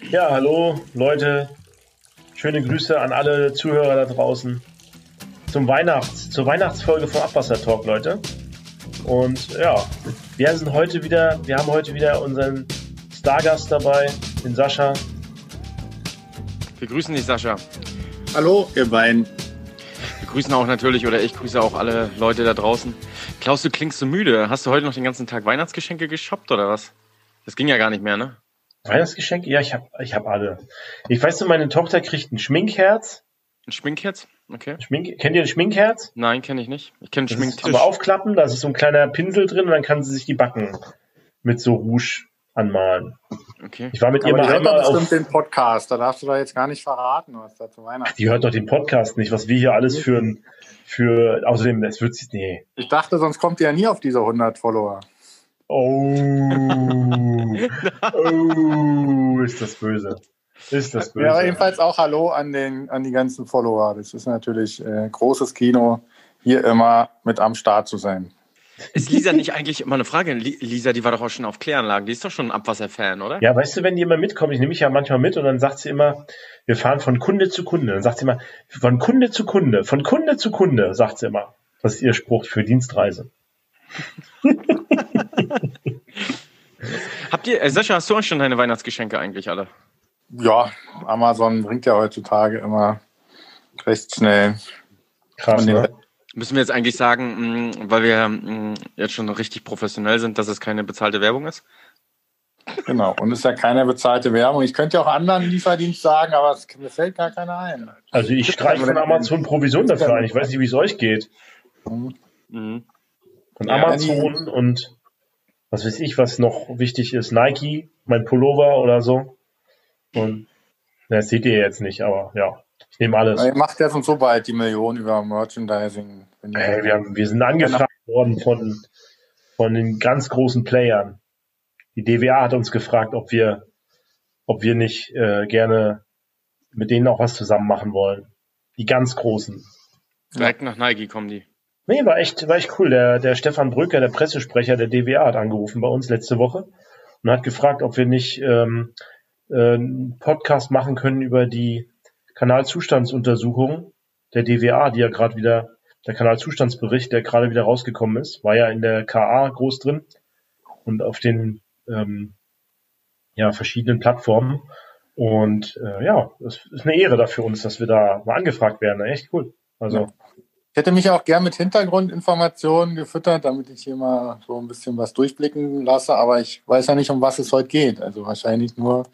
Ja, hallo Leute. Schöne Grüße an alle Zuhörer da draußen. Zum Weihnachts, zur Weihnachtsfolge von Abwasser Talk, Leute. Und ja, wir sind heute wieder, wir haben heute wieder unseren Stargast dabei, den Sascha. Wir grüßen dich, Sascha. Hallo, ihr beiden. Wir grüßen auch natürlich, oder ich grüße auch alle Leute da draußen. Klaus, du klingst so müde. Hast du heute noch den ganzen Tag Weihnachtsgeschenke geshoppt oder was? Das ging ja gar nicht mehr, ne? Weihnachtsgeschenke? Ja, ich habe ich hab alle. Ich weiß nur, meine Tochter kriegt ein Schminkherz. Ein Schminkherz? Okay. Schmink, kennt ihr ein Schminkherz? Nein, kenne ich nicht. Ich kenne Das Schminktisch. ist aber aufklappen, da ist so ein kleiner Pinsel drin und dann kann sie sich die Backen mit so Rouge anmalen. Okay. Ich war mit ihr mal die hört einmal doch bestimmt auf. den Podcast. Da darfst du doch jetzt gar nicht verraten, was da zu Weihnachten Die hört doch den Podcast nicht, was wir hier alles für ein, für, außerdem, es wird sie, nee. Ich dachte, sonst kommt ihr ja nie auf diese 100 Follower. Oh, oh, ist das böse. Ist das böse. Ja, jedenfalls auch Hallo an, den, an die ganzen Follower. Das ist natürlich äh, großes Kino, hier immer mit am Start zu sein. Ist Lisa nicht eigentlich immer eine Frage? Li- Lisa, die war doch auch schon auf Kläranlagen. Die ist doch schon ein Abwasserfan, oder? Ja, weißt du, wenn die immer mitkommt, ich nehme mich ja manchmal mit und dann sagt sie immer, wir fahren von Kunde zu Kunde. Dann sagt sie immer, von Kunde zu Kunde, von Kunde zu Kunde, sagt sie immer. Das ist ihr Spruch für Dienstreise. Habt ihr, äh, Sascha, hast du auch schon deine Weihnachtsgeschenke eigentlich alle? Ja, Amazon bringt ja heutzutage immer recht schnell. Krass, ne? Müssen wir jetzt eigentlich sagen, mh, weil wir mh, jetzt schon richtig professionell sind, dass es keine bezahlte Werbung ist? Genau. Und ist ja keine bezahlte Werbung. Ich könnte ja auch anderen Lieferdienst sagen, aber es, mir fällt gar keiner ein. Also ich streiche von Amazon Provision dafür ein. Ich weiß nicht, wie es euch geht. Hm. Mhm. Von Ja, Amazon und was weiß ich, was noch wichtig ist. Nike, mein Pullover oder so. Und das seht ihr jetzt nicht, aber ja, ich nehme alles. Ihr macht ja schon so bald die Million über Merchandising. Hey, wir, haben, wir sind angefragt worden von, von den ganz großen Playern. Die DWA hat uns gefragt, ob wir, ob wir nicht äh, gerne mit denen auch was zusammen machen wollen. Die ganz großen. Direkt nach Nike kommen die. Nee, war echt, war echt cool. Der, der Stefan Brücker, der Pressesprecher der DWA, hat angerufen bei uns letzte Woche und hat gefragt, ob wir nicht ähm, äh, einen Podcast machen können über die Kanalzustandsuntersuchung der DWA, die ja gerade wieder, der Kanalzustandsbericht, der gerade wieder rausgekommen ist, war ja in der KA groß drin und auf den ähm, ja, verschiedenen Plattformen. Und äh, ja, es ist eine Ehre da für uns, dass wir da mal angefragt werden. Echt cool. Also Ja. Ich hätte mich auch gern mit Hintergrundinformationen gefüttert, damit ich hier mal so ein bisschen was durchblicken lasse, aber ich weiß ja nicht, um was es heute geht. Also wahrscheinlich nur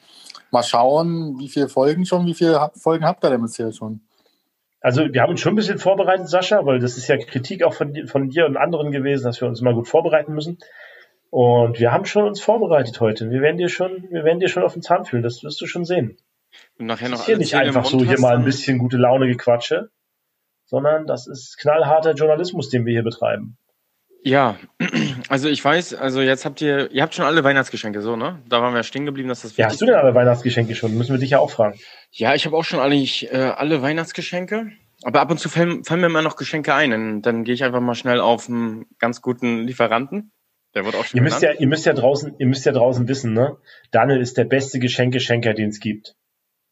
mal schauen, wie viele Folgen schon, wie viele Folgen habt ihr denn bisher schon? Also wir haben uns schon ein bisschen vorbereitet, Sascha, weil das ist ja Kritik auch von, dir- von dir und anderen gewesen, dass wir uns mal gut vorbereiten müssen. Und wir haben schon uns vorbereitet heute. Wir werden dir schon, wir werden dir schon auf den Zahn fühlen, das wirst du schon sehen. Und nachher Das noch ist hier nicht einfach so hier mal ein bisschen gute Laune gequatsche, sondern das ist knallharter Journalismus, den wir hier betreiben. Ja, also ich weiß, also jetzt habt ihr, ihr habt schon alle Weihnachtsgeschenke, so, ne? Da waren wir stehen geblieben, dass das Ja, hast du denn alle Weihnachtsgeschenke schon? Müssen wir dich ja auch fragen. Ja, ich habe auch schon alle, ich, äh, alle Weihnachtsgeschenke. Aber ab und zu fallen, fallen mir immer noch Geschenke ein. Dann, dann gehe ich einfach mal schnell auf einen ganz guten Lieferanten. Der wird auch schon Ihr müsst ja, ihr müsst ja draußen, ihr müsst ja draußen wissen, ne? Daniel ist der beste Geschenkeschenker, den es gibt.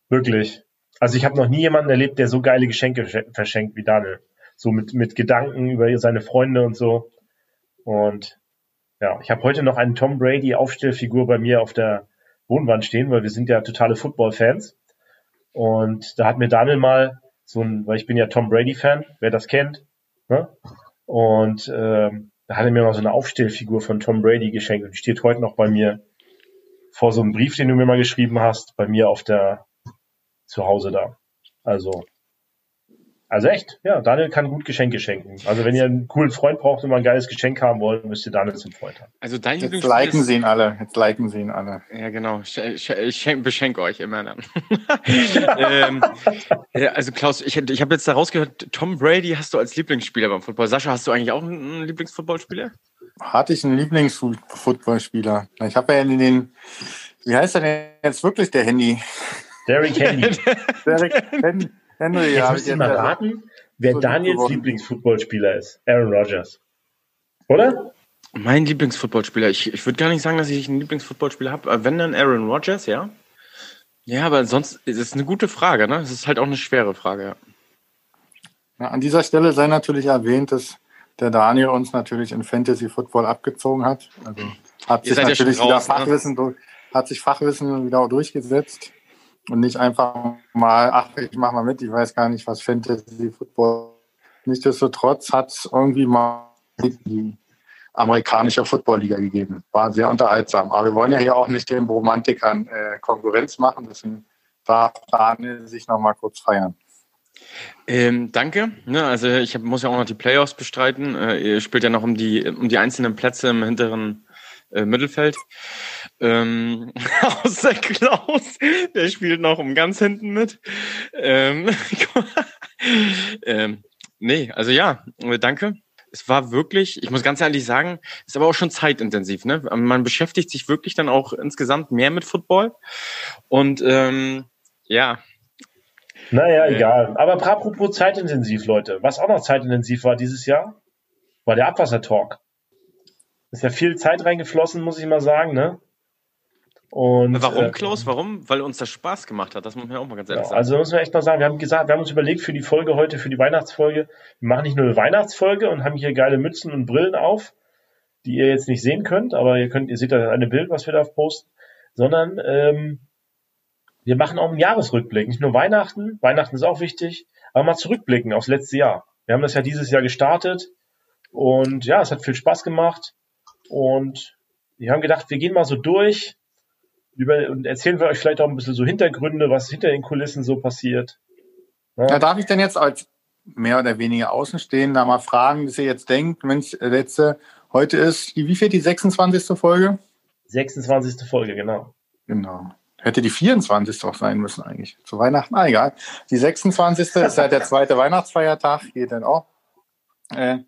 Wirklich. Also ich habe noch nie jemanden erlebt, der so geile Geschenke sch- verschenkt wie Daniel. So mit, mit Gedanken über seine Freunde und so. Und ja, ich habe heute noch einen Tom Brady Aufstellfigur bei mir auf der Wohnwand stehen, weil wir sind ja totale Football-Fans. Und da hat mir Daniel mal so ein, weil ich bin ja Tom Brady-Fan, wer das kennt, ne? Und ähm, da hat er mir mal so eine Aufstellfigur von Tom Brady geschenkt und die steht heute noch bei mir vor so einem Brief, den du mir mal geschrieben hast, bei mir auf der zu Hause da. Also, also echt, ja, Daniel kann gut Geschenke schenken. Also wenn ihr einen coolen Freund braucht und mal ein geiles Geschenk haben wollt, müsst ihr Daniel zum Freund haben. Also dein Jetzt Lieblingsspiel liken ist- sie ihn alle. Jetzt liken sie ihn alle. Ja, genau. Ich, ich, ich schenk- beschenke euch immer dann. ähm, ja, also Klaus, ich, ich habe jetzt da rausgehört, Tom Brady hast du als Lieblingsspieler beim Football. Sascha, hast du eigentlich auch einen Lieblingsfootballspieler? Hatte ich einen Lieblingsfootballspieler? Ich habe ja in den, wie heißt er denn jetzt wirklich, der Handy? Derrick Henry. Derek Hen Henry, Jetzt ja. ihr mal raten, wer so Daniels. Lieblingsfootballspieler ist. Aaron Rodgers. Oder? Mein Lieblingsfootballspieler. Ich, ich würde gar nicht sagen, dass ich einen Lieblingsfootballspieler habe. Wenn dann Aaron Rodgers, ja. Ja, aber sonst ist es eine gute Frage, ne? Es ist halt auch eine schwere Frage, ja. ja. An dieser Stelle sei natürlich erwähnt, dass der Daniel uns natürlich in Fantasy Football abgezogen hat. Also hat sich natürlich ja wieder raus, ne? Fachwissen, ne? hat sich Fachwissen wieder durchgesetzt und nicht einfach mal, ach, ich mach mal mit, ich weiß gar nicht, was Fantasy Football. Nichtsdestotrotz hat es irgendwie mal die amerikanische Football-Liga gegeben. War sehr unterhaltsam. Aber wir wollen ja hier auch nicht den Romantikern äh, Konkurrenz machen, deswegen darf Daniel sich noch mal kurz feiern. Ähm, danke. Ja, ne, also ich hab, muss ja auch noch die Playoffs bestreiten. Äh, ihr spielt ja noch um die, um die einzelnen Plätze im hinteren äh, Mittelfeld. Ähm, außer Klaus, der spielt noch um ganz hinten mit. Ähm, ähm, nee, also ja, danke. Es war wirklich, ich muss ganz ehrlich sagen, ist aber auch schon zeitintensiv. Ne? Man beschäftigt sich wirklich dann auch insgesamt mehr mit Football. Und ähm, ja, naja, äh, egal. Aber apropos zeitintensiv, Leute. Was auch noch zeitintensiv war dieses Jahr, war der Abwassertalk. Ist ja viel Zeit reingeflossen, muss ich mal sagen, ne? Und, Warum, äh, Klaus? Warum? Weil uns das Spaß gemacht hat. Das muss man ja auch mal ganz ehrlich ja, sagen. Also müssen wir echt mal sagen, wir haben gesagt, wir haben uns überlegt für die Folge heute, für die Weihnachtsfolge, wir machen nicht nur eine Weihnachtsfolge und haben hier geile Mützen und Brillen auf, die ihr jetzt nicht sehen könnt, aber ihr könnt, ihr seht da eine Bild, was wir da posten, sondern ähm, wir machen auch einen Jahresrückblick. Nicht nur Weihnachten, Weihnachten ist auch wichtig, aber mal zurückblicken aufs letzte Jahr. Wir haben das ja dieses Jahr gestartet und ja, es hat viel Spaß gemacht und wir haben gedacht, wir gehen mal so durch über, und erzählen wir euch vielleicht auch ein bisschen so Hintergründe, was hinter den Kulissen so passiert. Ja, ja darf ich denn jetzt als mehr oder weniger Außenstehender mal fragen, dass ihr jetzt denkt, Mensch, letzte, heute ist die, wie viel, die 26. Folge? 26. Folge, genau. Genau. Hätte die 24. auch sein müssen eigentlich. Zu Weihnachten, ah, egal. Die 26. ist ja der zweite Weihnachtsfeiertag, geht dann auch. Äh,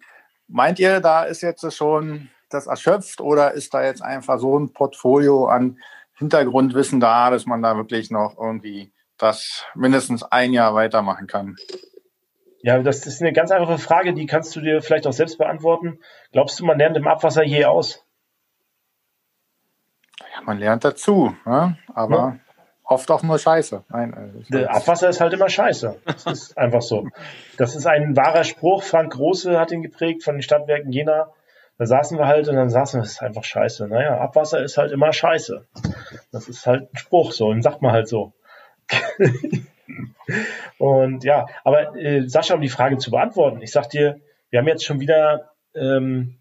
meint ihr, da ist jetzt schon das erschöpft oder ist da jetzt einfach so ein Portfolio an Hintergrundwissen da, dass man da wirklich noch irgendwie das mindestens ein Jahr weitermachen kann? Ja, das ist eine ganz einfache Frage, die kannst du dir vielleicht auch selbst beantworten. Glaubst du, man lernt im Abwasser je aus? Ja, man lernt dazu, ne? aber ja. oft auch nur Scheiße. Nein, also Abwasser ist halt immer Scheiße. Das ist einfach so. Das ist ein wahrer Spruch. Frank Große hat ihn geprägt von den Stadtwerken Jena. Da saßen wir halt und dann saßen wir, das ist einfach Scheiße. Naja, Abwasser ist halt immer Scheiße. Das ist halt ein Spruch so, und sagt man halt so. und ja, aber äh, Sascha, um die Frage zu beantworten, ich sag dir, wir haben jetzt schon wieder ähm,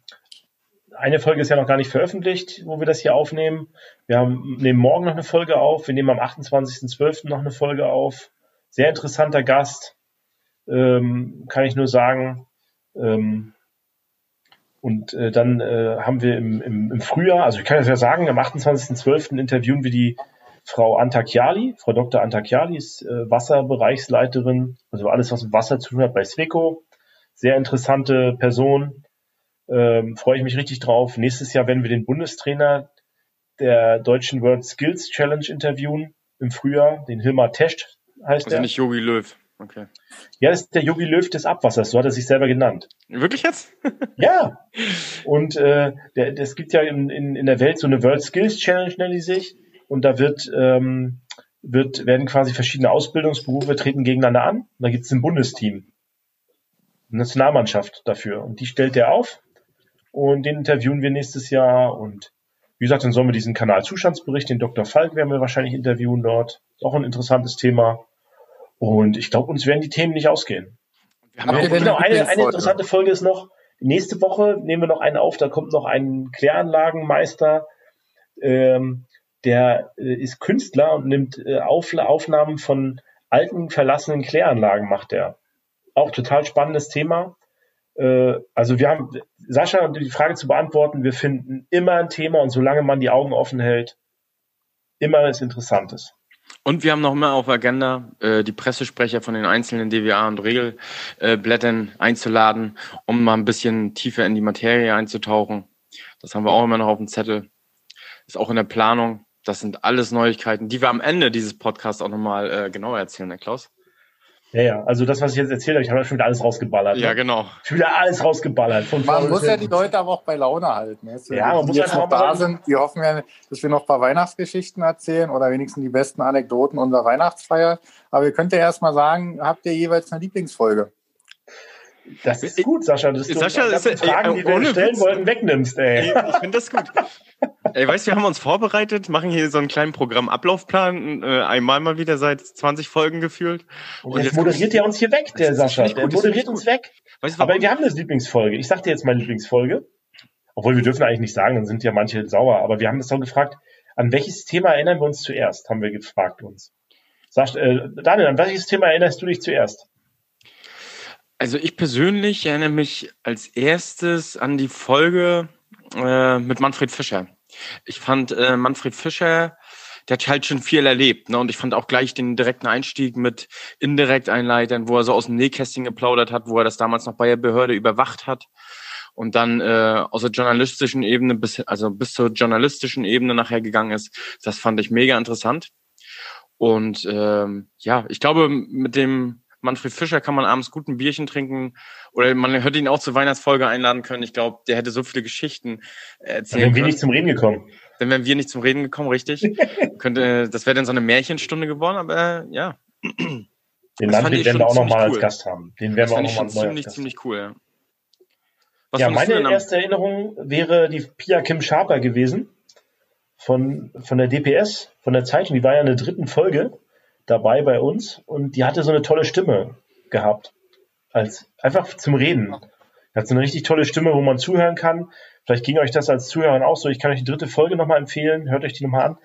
eine Folge ist ja noch gar nicht veröffentlicht, wo wir das hier aufnehmen. Wir haben, nehmen morgen noch eine Folge auf. Wir nehmen am 28.12. noch eine Folge auf. Sehr interessanter Gast. Ähm, kann ich nur sagen. Ähm, und äh, dann äh, haben wir im, im, im Frühjahr, also ich kann das ja sagen, am 28.12. interviewen wir die Frau Antakiali. Frau Dr. Antakiali ist äh, Wasserbereichsleiterin, also alles, was mit Wasser zu tun hat bei Sweco. Sehr interessante Person. Ähm, freue ich mich richtig drauf. Nächstes Jahr werden wir den Bundestrainer der deutschen World Skills Challenge interviewen im Frühjahr, den Hilmar Tescht heißt also er. Also nicht Yogi Löw. Okay. Ja, das ist der Yogi Löw des Abwassers, so hat er sich selber genannt. Wirklich jetzt? ja. Und äh, der, es gibt ja in, in, in der Welt so eine World Skills Challenge, nenne ich sich. Und da wird, ähm, wird, werden quasi verschiedene Ausbildungsberufe treten gegeneinander an. Und da gibt es ein Bundesteam. Eine Nationalmannschaft dafür. Und die stellt er auf und den interviewen wir nächstes Jahr. Und wie gesagt, dann sollen wir diesen Kanal Zustandsbericht, den Dr. Falk werden wir wahrscheinlich interviewen dort. Ist auch ein interessantes Thema. Und ich glaube, uns werden die Themen nicht ausgehen. Aber genau, eine, eine interessante Folge ist noch, nächste Woche nehmen wir noch einen auf, da kommt noch ein Kläranlagenmeister, ähm, der äh, ist Künstler und nimmt äh, auf, Aufnahmen von alten, verlassenen Kläranlagen, macht er. Auch total spannendes Thema. Äh, also wir haben, Sascha, um die Frage zu beantworten, wir finden immer ein Thema und solange man die Augen offen hält, immer ist Interessantes. Und wir haben noch mehr auf Agenda, äh, die Pressesprecher von den einzelnen DWA und Regelblättern einzuladen, um mal ein bisschen tiefer in die Materie einzutauchen. Das haben wir auch immer noch auf dem Zettel. Ist auch in der Planung. Das sind alles Neuigkeiten, die wir am Ende dieses Podcasts auch nochmal äh, genauer erzählen, Herr Klaus. Ja, ja, also das, was ich jetzt erzählt habe, ich habe schon wieder alles rausgeballert. Ja, ne? genau. Schon wieder alles rausgeballert. Von Man vorne muss ja die. Leute aber auch bei Laune halten. Weißt du? Ja, man die muss jetzt einfach noch da sind, die hoffen ja, dass wir noch ein paar Weihnachtsgeschichten erzählen oder wenigstens die besten Anekdoten unserer Weihnachtsfeier. Aber ihr könnt ja erst mal sagen, habt ihr jeweils eine Lieblingsfolge? Das ist gut, Sascha, dass du Sascha, ist- Fragen, die wir stellen Witz. wollten, wegnimmst, ey. Ich finde das gut. Ey, weißt du, wir haben uns vorbereitet, machen hier so einen kleinen Programmablaufplan, äh, einmal mal wieder seit 20 Folgen gefühlt. Und jetzt moderiert er uns hier weg, der Sascha. ich Der gut, das moderiert ich uns weg. Weißt du, Aber wir haben eine Lieblingsfolge. Ich sag dir jetzt meine Lieblingsfolge. Obwohl wir dürfen eigentlich nicht sagen, dann sind ja manche sauer. Aber wir haben das doch gefragt, an welches Thema erinnern wir uns zuerst, haben wir gefragt uns. Sag, äh, Daniel, an welches Thema erinnerst du dich zuerst? Also ich persönlich erinnere mich als erstes an die Folge äh, mit Manfred Fischer. Ich fand äh, Manfred Fischer, der hat halt schon viel erlebt, ne? Und ich fand auch gleich den direkten Einstieg mit indirekt einleitern, wo er so aus dem Nähkästchen geplaudert hat, wo er das damals noch bei der Behörde überwacht hat. Und dann äh, aus der journalistischen Ebene bis, also bis zur journalistischen Ebene nachher gegangen ist. Das fand ich mega interessant. Und ähm, ja, ich glaube, mit dem Manfred Fischer kann man abends gut ein Bierchen trinken oder man hätte ihn auch zur Weihnachtsfolge einladen können. Ich glaube, der hätte so viele Geschichten Dann erzählen wären wir nicht zum Reden gekommen. Dann wären wir nicht zum Reden gekommen, richtig. Könnte, das wäre dann so eine Märchenstunde geworden, aber ja, Den Das Manfred werden wir auch nochmal als cool. Gast haben. Den das werden wir auch nochmal als ziemlich, Gast ziemlich cool. Ja. Was ja, meine erste Erinnerung wäre die Pia Kim Sharper gewesen von, von der DPS, von der Zeitung. Die war ja in der dritten Folge dabei bei uns und die hatte so eine tolle Stimme gehabt. Als, einfach zum Reden. Die hat so eine richtig tolle Stimme, wo man zuhören kann. Vielleicht ging euch das als Zuhörer auch so. Ich kann euch die dritte Folge nochmal empfehlen. Hört euch die nochmal an.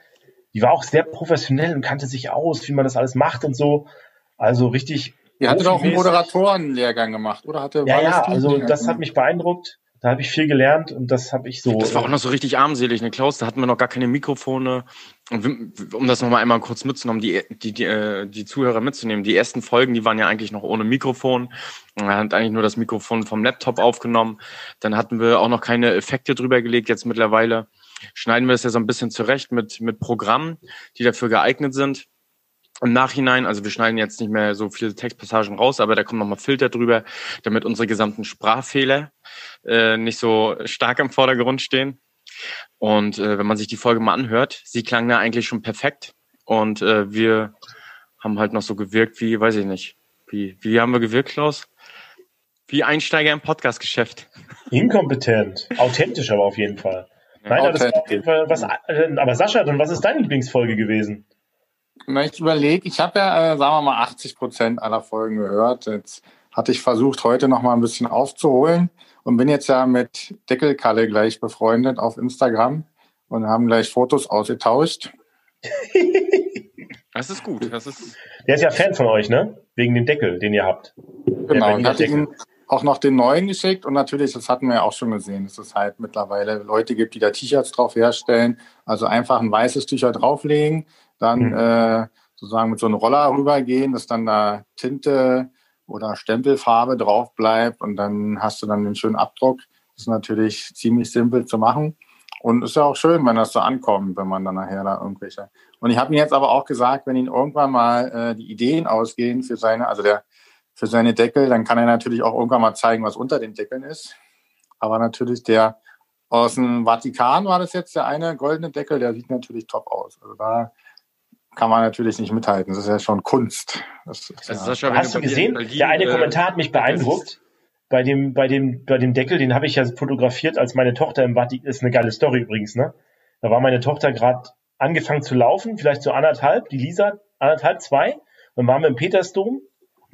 Die war auch sehr professionell und kannte sich aus, wie man das alles macht und so. Also richtig Ihr hattet auch einen. Moderatorenlehrgang gemacht, oder? Hatte Ja, ja, also das hat mich beeindruckt. Da habe ich viel gelernt und das habe ich so. Das war auch noch so richtig armselig, ne, Klaus? Da hatten wir noch gar keine Mikrofone. Und um das nochmal einmal kurz mitzunehmen, die, die, die, äh, die Zuhörer mitzunehmen. Die ersten Folgen, die waren ja eigentlich noch ohne Mikrofon. Man hat eigentlich nur das Mikrofon vom Laptop aufgenommen. Dann hatten wir auch noch keine Effekte drüber gelegt. Jetzt mittlerweile schneiden wir es ja so ein bisschen zurecht mit, mit Programmen, die dafür geeignet sind. Im Nachhinein, also wir schneiden jetzt nicht mehr so viele Textpassagen raus, aber da kommen nochmal Filter drüber, damit unsere gesamten Sprachfehler äh, nicht so stark im Vordergrund stehen. Und äh, wenn man sich die Folge mal anhört, sie klang da eigentlich schon perfekt. Und äh, wir haben halt noch so gewirkt wie, weiß ich nicht, wie, wie haben wir gewirkt, Klaus? Wie Einsteiger im Podcast-Geschäft. Inkompetent. Authentisch aber auf jeden Fall. Nein, aber das war auf jeden Fall was. äh, Aber Sascha, dann was ist deine Lieblingsfolge gewesen? Na, ich überlege, ich habe ja, äh, sagen wir mal, 80 Prozent aller Folgen gehört. Jetzt hatte ich versucht, heute noch mal ein bisschen aufzuholen und bin jetzt ja mit Deckelkalle gleich befreundet auf Instagram und haben gleich Fotos ausgetauscht. Das ist gut. Das ist, Der ist ja Fan von euch, ne? Wegen dem Deckel, den ihr habt. Genau, und hatte Deckel. ihm auch noch den neuen geschickt und natürlich, das hatten wir ja auch schon gesehen, dass es halt mittlerweile Leute gibt, die da T-Shirts drauf herstellen. Also einfach ein weißes T-Shirt drauflegen, dann Mhm. äh, sozusagen mit so einem Roller rübergehen, dass dann da Tinte oder Stempelfarbe drauf bleibt und dann hast du dann den schönen Abdruck. Das ist natürlich ziemlich simpel zu machen. Und ist ja auch schön, wenn das so ankommt, wenn man dann nachher da irgendwelche. Und ich habe ihm jetzt aber auch gesagt, wenn ihn irgendwann mal äh, die Ideen ausgehen für seine, also der für seine Deckel, dann kann er natürlich auch irgendwann mal zeigen, was unter den Deckeln ist. Aber natürlich der aus dem Vatikan war das jetzt der eine goldene Deckel, der sieht natürlich top aus. Also da kann man natürlich nicht mithalten. Das ist ja schon Kunst. Das ist also ja, Sascha, Hast du gesehen? Berlin, Der eine äh, Kommentar hat mich beeindruckt. Bei dem, bei dem, bei dem Deckel, den habe ich ja fotografiert, als meine Tochter im Vatikan, ist eine geile Story übrigens, ne? Da war meine Tochter gerade angefangen zu laufen, vielleicht so anderthalb, die Lisa, anderthalb, zwei. Dann waren wir im Petersdom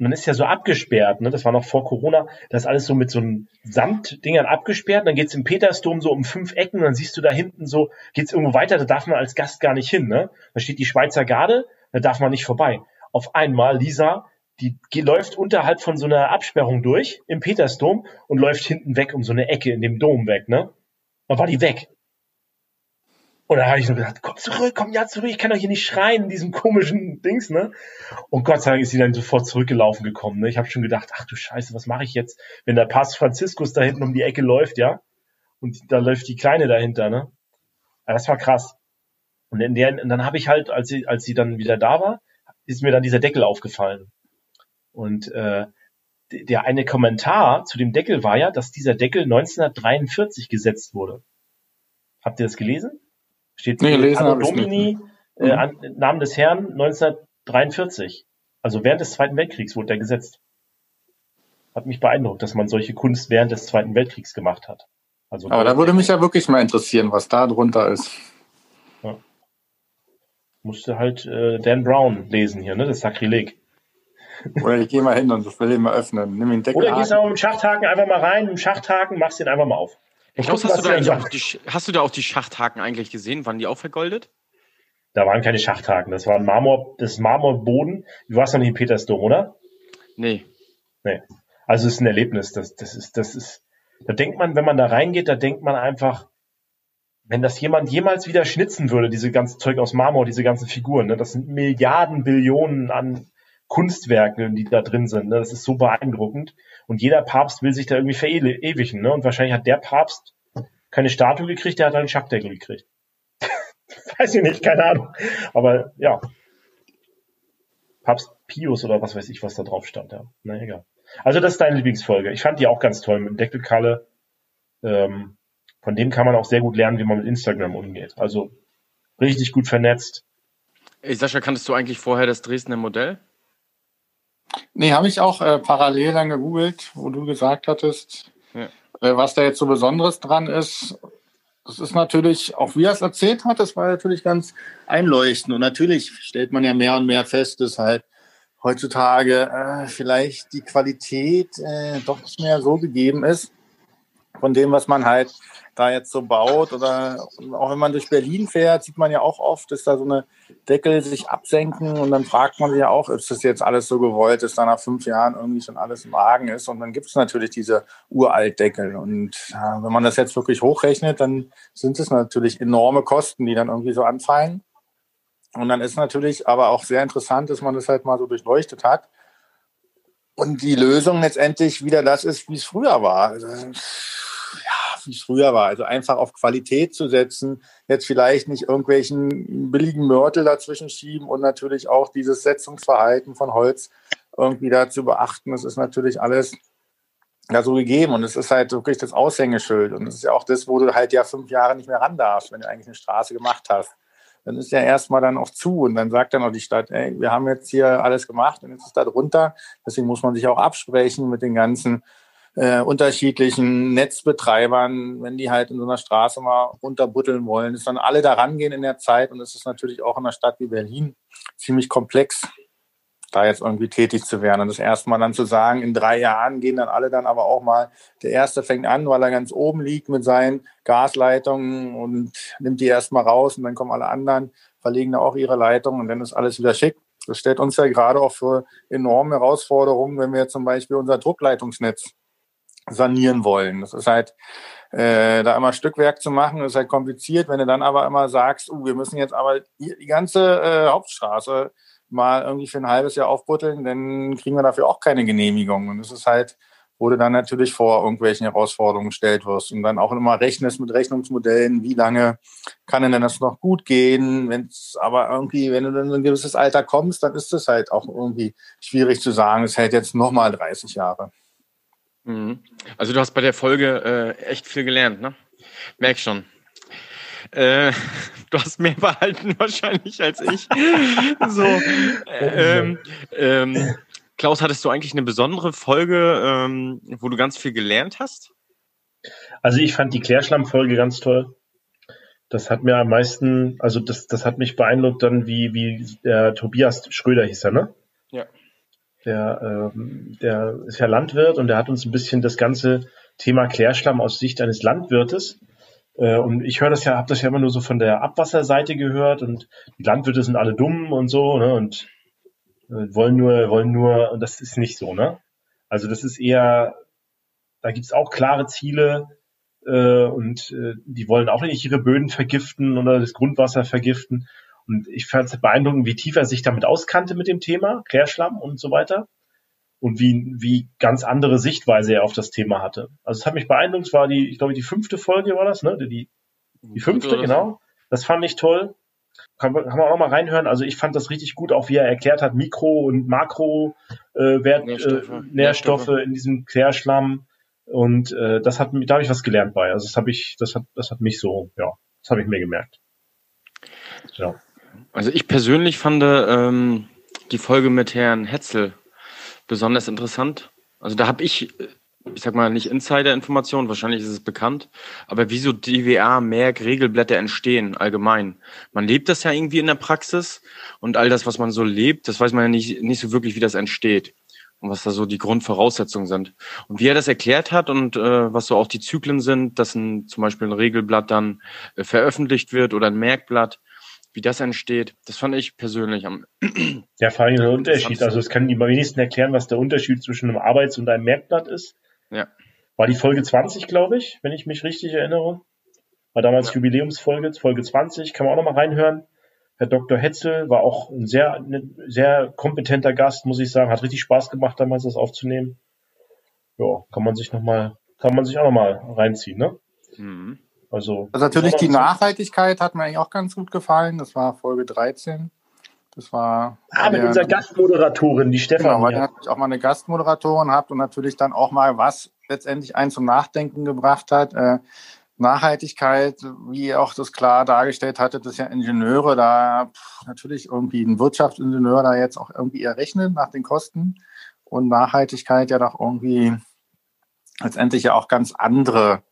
dann ist ja so abgesperrt, ne? Das war noch vor Corona, das ist alles so mit so einem Samtdingern abgesperrt. Und dann geht's im Petersdom so um fünf Ecken und dann siehst du da hinten so, geht's irgendwo weiter, da darf man als Gast gar nicht hin, ne? Da steht die Schweizer Garde, da darf man nicht vorbei. Auf einmal, Lisa, die läuft unterhalb von so einer Absperrung durch im Petersdom und läuft hinten weg um so eine Ecke in dem Dom weg, ne? Dann war die weg. Und da habe ich so gedacht, komm zurück, komm ja zurück, ich kann doch hier nicht schreien in diesem komischen Dings, ne? Und Gott sei Dank ist sie dann sofort zurückgelaufen gekommen, ne? Ich habe schon gedacht, ach du Scheiße, was mache ich jetzt, wenn der Papst Franziskus da hinten um die Ecke läuft, ja? Und da läuft die Kleine dahinter, ne? Ja, das war krass. Und in der, und dann habe ich halt, als sie, als sie dann wieder da war, ist mir dann dieser Deckel aufgefallen. Und äh, der eine Kommentar zu dem Deckel war ja, dass dieser Deckel 1943 gesetzt wurde. Habt ihr das gelesen? Steht nee, gelesen Anno Domini, äh, an, Namen des Herrn 1943. Also während des Zweiten Weltkriegs wurde der gesetzt. Hat mich beeindruckt, dass man solche Kunst während des Zweiten Weltkriegs gemacht hat. Also Aber da würde mich ja wirklich mal interessieren, was da drunter ist. Ja. Musste halt äh, Dan Brown lesen hier, ne? Das Sakrileg. Oder ich gehe mal hin und will ihn mal öffnen. Nimm den Deckel Oder gehst du mit dem Schachthaken einfach mal rein, mit dem Schachthaken machst den einfach mal auf. Ich glaub, hast, du da eigentlich auch die, hast du da auch die Schachthaken eigentlich gesehen? Waren die auch vergoldet? Da waren keine Schachthaken, das war ein Marmor, das Marmorboden. Du warst noch nicht in Petersdom, oder? Nee. Nee. Also es ist ein Erlebnis. Das, das ist, das ist, da denkt man, wenn man da reingeht, da denkt man einfach, wenn das jemand jemals wieder schnitzen würde, diese ganze Zeug aus Marmor, diese ganzen Figuren, ne, das sind Milliarden, Billionen an Kunstwerke, die da drin sind. Ne, das ist so beeindruckend. Und jeder Papst will sich da irgendwie verewigen. Ne? Und wahrscheinlich hat der Papst keine Statue gekriegt, der hat einen Schackdeckel gekriegt. weiß ich nicht, keine Ahnung. Aber ja. Papst Pius oder was weiß ich, was da drauf stand. Ja. Na egal. Also das ist deine Lieblingsfolge. Ich fand die auch ganz toll mit Deckelkalle. Ähm, von dem kann man auch sehr gut lernen, wie man mit Instagram umgeht. Also richtig gut vernetzt. Ey, Sascha, kanntest du eigentlich vorher das Dresdner Modell? Nee, habe ich auch äh, parallel dann gegoogelt, wo du gesagt hattest, ja. äh, was da jetzt so Besonderes dran ist. Das ist natürlich, auch wie er es erzählt hat, das war natürlich ganz einleuchtend. Und natürlich stellt man ja mehr und mehr fest, dass halt heutzutage äh, vielleicht die Qualität äh, doch nicht mehr so gegeben ist von dem, was man halt da jetzt so baut. Oder auch wenn man durch Berlin fährt, sieht man ja auch oft, dass da so eine Deckel sich absenken und dann fragt man sich ja auch, ist das jetzt alles so gewollt, dass da nach fünf Jahren irgendwie schon alles im Argen ist. Und dann gibt es natürlich diese Uraltdeckel. Und ja, wenn man das jetzt wirklich hochrechnet, dann sind es natürlich enorme Kosten, die dann irgendwie so anfallen. Und dann ist natürlich aber auch sehr interessant, dass man das halt mal so durchleuchtet hat. Und die Lösung letztendlich wieder das ist, wie es früher war. Also, ja, wie es früher war. Also einfach auf Qualität zu setzen, jetzt vielleicht nicht irgendwelchen billigen Mörtel dazwischen schieben und natürlich auch dieses Setzungsverhalten von Holz irgendwie da zu beachten. Das ist natürlich alles ja so gegeben und es ist halt wirklich das Aushängeschild und es ist ja auch das, wo du halt ja fünf Jahre nicht mehr ran darfst, wenn du eigentlich eine Straße gemacht hast dann ist ja erstmal dann auch zu und dann sagt dann auch die Stadt, ey, wir haben jetzt hier alles gemacht und jetzt ist da drunter. Deswegen muss man sich auch absprechen mit den ganzen äh, unterschiedlichen Netzbetreibern, wenn die halt in so einer Straße mal runterbutteln wollen, dass dann alle da rangehen in der Zeit und es ist natürlich auch in einer Stadt wie Berlin ziemlich komplex da jetzt irgendwie tätig zu werden. Und das erste Mal dann zu sagen, in drei Jahren gehen dann alle dann aber auch mal, der erste fängt an, weil er ganz oben liegt mit seinen Gasleitungen und nimmt die erstmal raus und dann kommen alle anderen, verlegen da auch ihre Leitungen und dann ist alles wieder schick. Das stellt uns ja gerade auch für enorme Herausforderungen, wenn wir zum Beispiel unser Druckleitungsnetz sanieren wollen. Das ist halt, äh, da immer Stückwerk zu machen, ist halt kompliziert. Wenn du dann aber immer sagst, uh, wir müssen jetzt aber die ganze äh, Hauptstraße mal irgendwie für ein halbes Jahr aufbutteln, dann kriegen wir dafür auch keine Genehmigung. Und es ist halt, wo du dann natürlich vor irgendwelchen Herausforderungen gestellt wirst und dann auch immer rechnest mit Rechnungsmodellen, wie lange kann denn das noch gut gehen, wenn es aber irgendwie, wenn du dann in ein gewisses Alter kommst, dann ist es halt auch irgendwie schwierig zu sagen, es hält jetzt nochmal 30 Jahre. Mhm. Also du hast bei der Folge äh, echt viel gelernt, ne? Merk schon. Äh, du hast mehr behalten wahrscheinlich als ich. so, ähm, ähm, Klaus, hattest du eigentlich eine besondere Folge, ähm, wo du ganz viel gelernt hast? Also ich fand die Klärschlamm-Folge ganz toll. Das hat mir am meisten, also das, das hat mich beeindruckt dann, wie, wie der Tobias Schröder hieß er, ne? Der, ähm, der ist ja Landwirt und der hat uns ein bisschen das ganze Thema Klärschlamm aus Sicht eines Landwirtes äh, und ich höre das ja, habe das ja immer nur so von der Abwasserseite gehört und die Landwirte sind alle dumm und so, ne? Und äh, wollen nur, wollen nur, und das ist nicht so, ne? Also das ist eher, da gibt's auch klare Ziele äh, und äh, die wollen auch nicht ihre Böden vergiften oder das Grundwasser vergiften. Und ich fand es beeindruckend, wie tief er sich damit auskannte mit dem Thema, Klärschlamm und so weiter und wie, wie ganz andere Sichtweise er auf das Thema hatte. Also es hat mich beeindruckt, es war die, ich glaube, die fünfte Folge war das, ne? Die, die fünfte, genau. Das fand ich toll. Kann, kann man auch mal reinhören. Also ich fand das richtig gut, auch wie er erklärt hat, Mikro- und Makro-Wert, äh, Nährstoffe, äh, Nährstoffe in diesem Querschlamm. Und äh, das hat da habe ich was gelernt bei. Also das habe ich, das hat, das hat mich so, ja, das habe ich mir gemerkt. Ja. Also ich persönlich fand ähm, die Folge mit Herrn Hetzel besonders interessant. Also da habe ich, ich sag mal, nicht Insider-Informationen, wahrscheinlich ist es bekannt, aber wieso DWA mehr Regelblätter entstehen allgemein. Man lebt das ja irgendwie in der Praxis und all das, was man so lebt, das weiß man ja nicht, nicht so wirklich, wie das entsteht und was da so die Grundvoraussetzungen sind. Und wie er das erklärt hat und äh, was so auch die Zyklen sind, dass ein, zum Beispiel ein Regelblatt dann äh, veröffentlicht wird oder ein Merkblatt, wie das entsteht, das fand ich persönlich am. Ja, vor allem der Unterschied. Also es kann die wenigsten erklären, was der Unterschied zwischen einem Arbeits- und einem Merkblatt ist. Ja. War die Folge 20, glaube ich, wenn ich mich richtig erinnere. War damals ja. Jubiläumsfolge, Folge 20, kann man auch nochmal reinhören. Herr Dr. Hetzel war auch ein sehr, ein sehr kompetenter Gast, muss ich sagen. Hat richtig Spaß gemacht, damals das aufzunehmen. Ja, kann man sich nochmal, kann man sich auch nochmal reinziehen, ne? Mhm. Also, also natürlich die Nachhaltigkeit hat mir eigentlich auch ganz gut gefallen. Das war Folge 13. Das war. Ah, mit unserer Gastmoderatorin, die Stefan. Genau, weil ihr auch mal eine Gastmoderatorin habt und natürlich dann auch mal was letztendlich einen zum Nachdenken gebracht hat. Äh, Nachhaltigkeit, wie ihr auch das klar dargestellt hattet, dass ja Ingenieure da pff, natürlich irgendwie ein Wirtschaftsingenieur da jetzt auch irgendwie errechnet nach den Kosten und Nachhaltigkeit ja doch irgendwie letztendlich ja auch ganz andere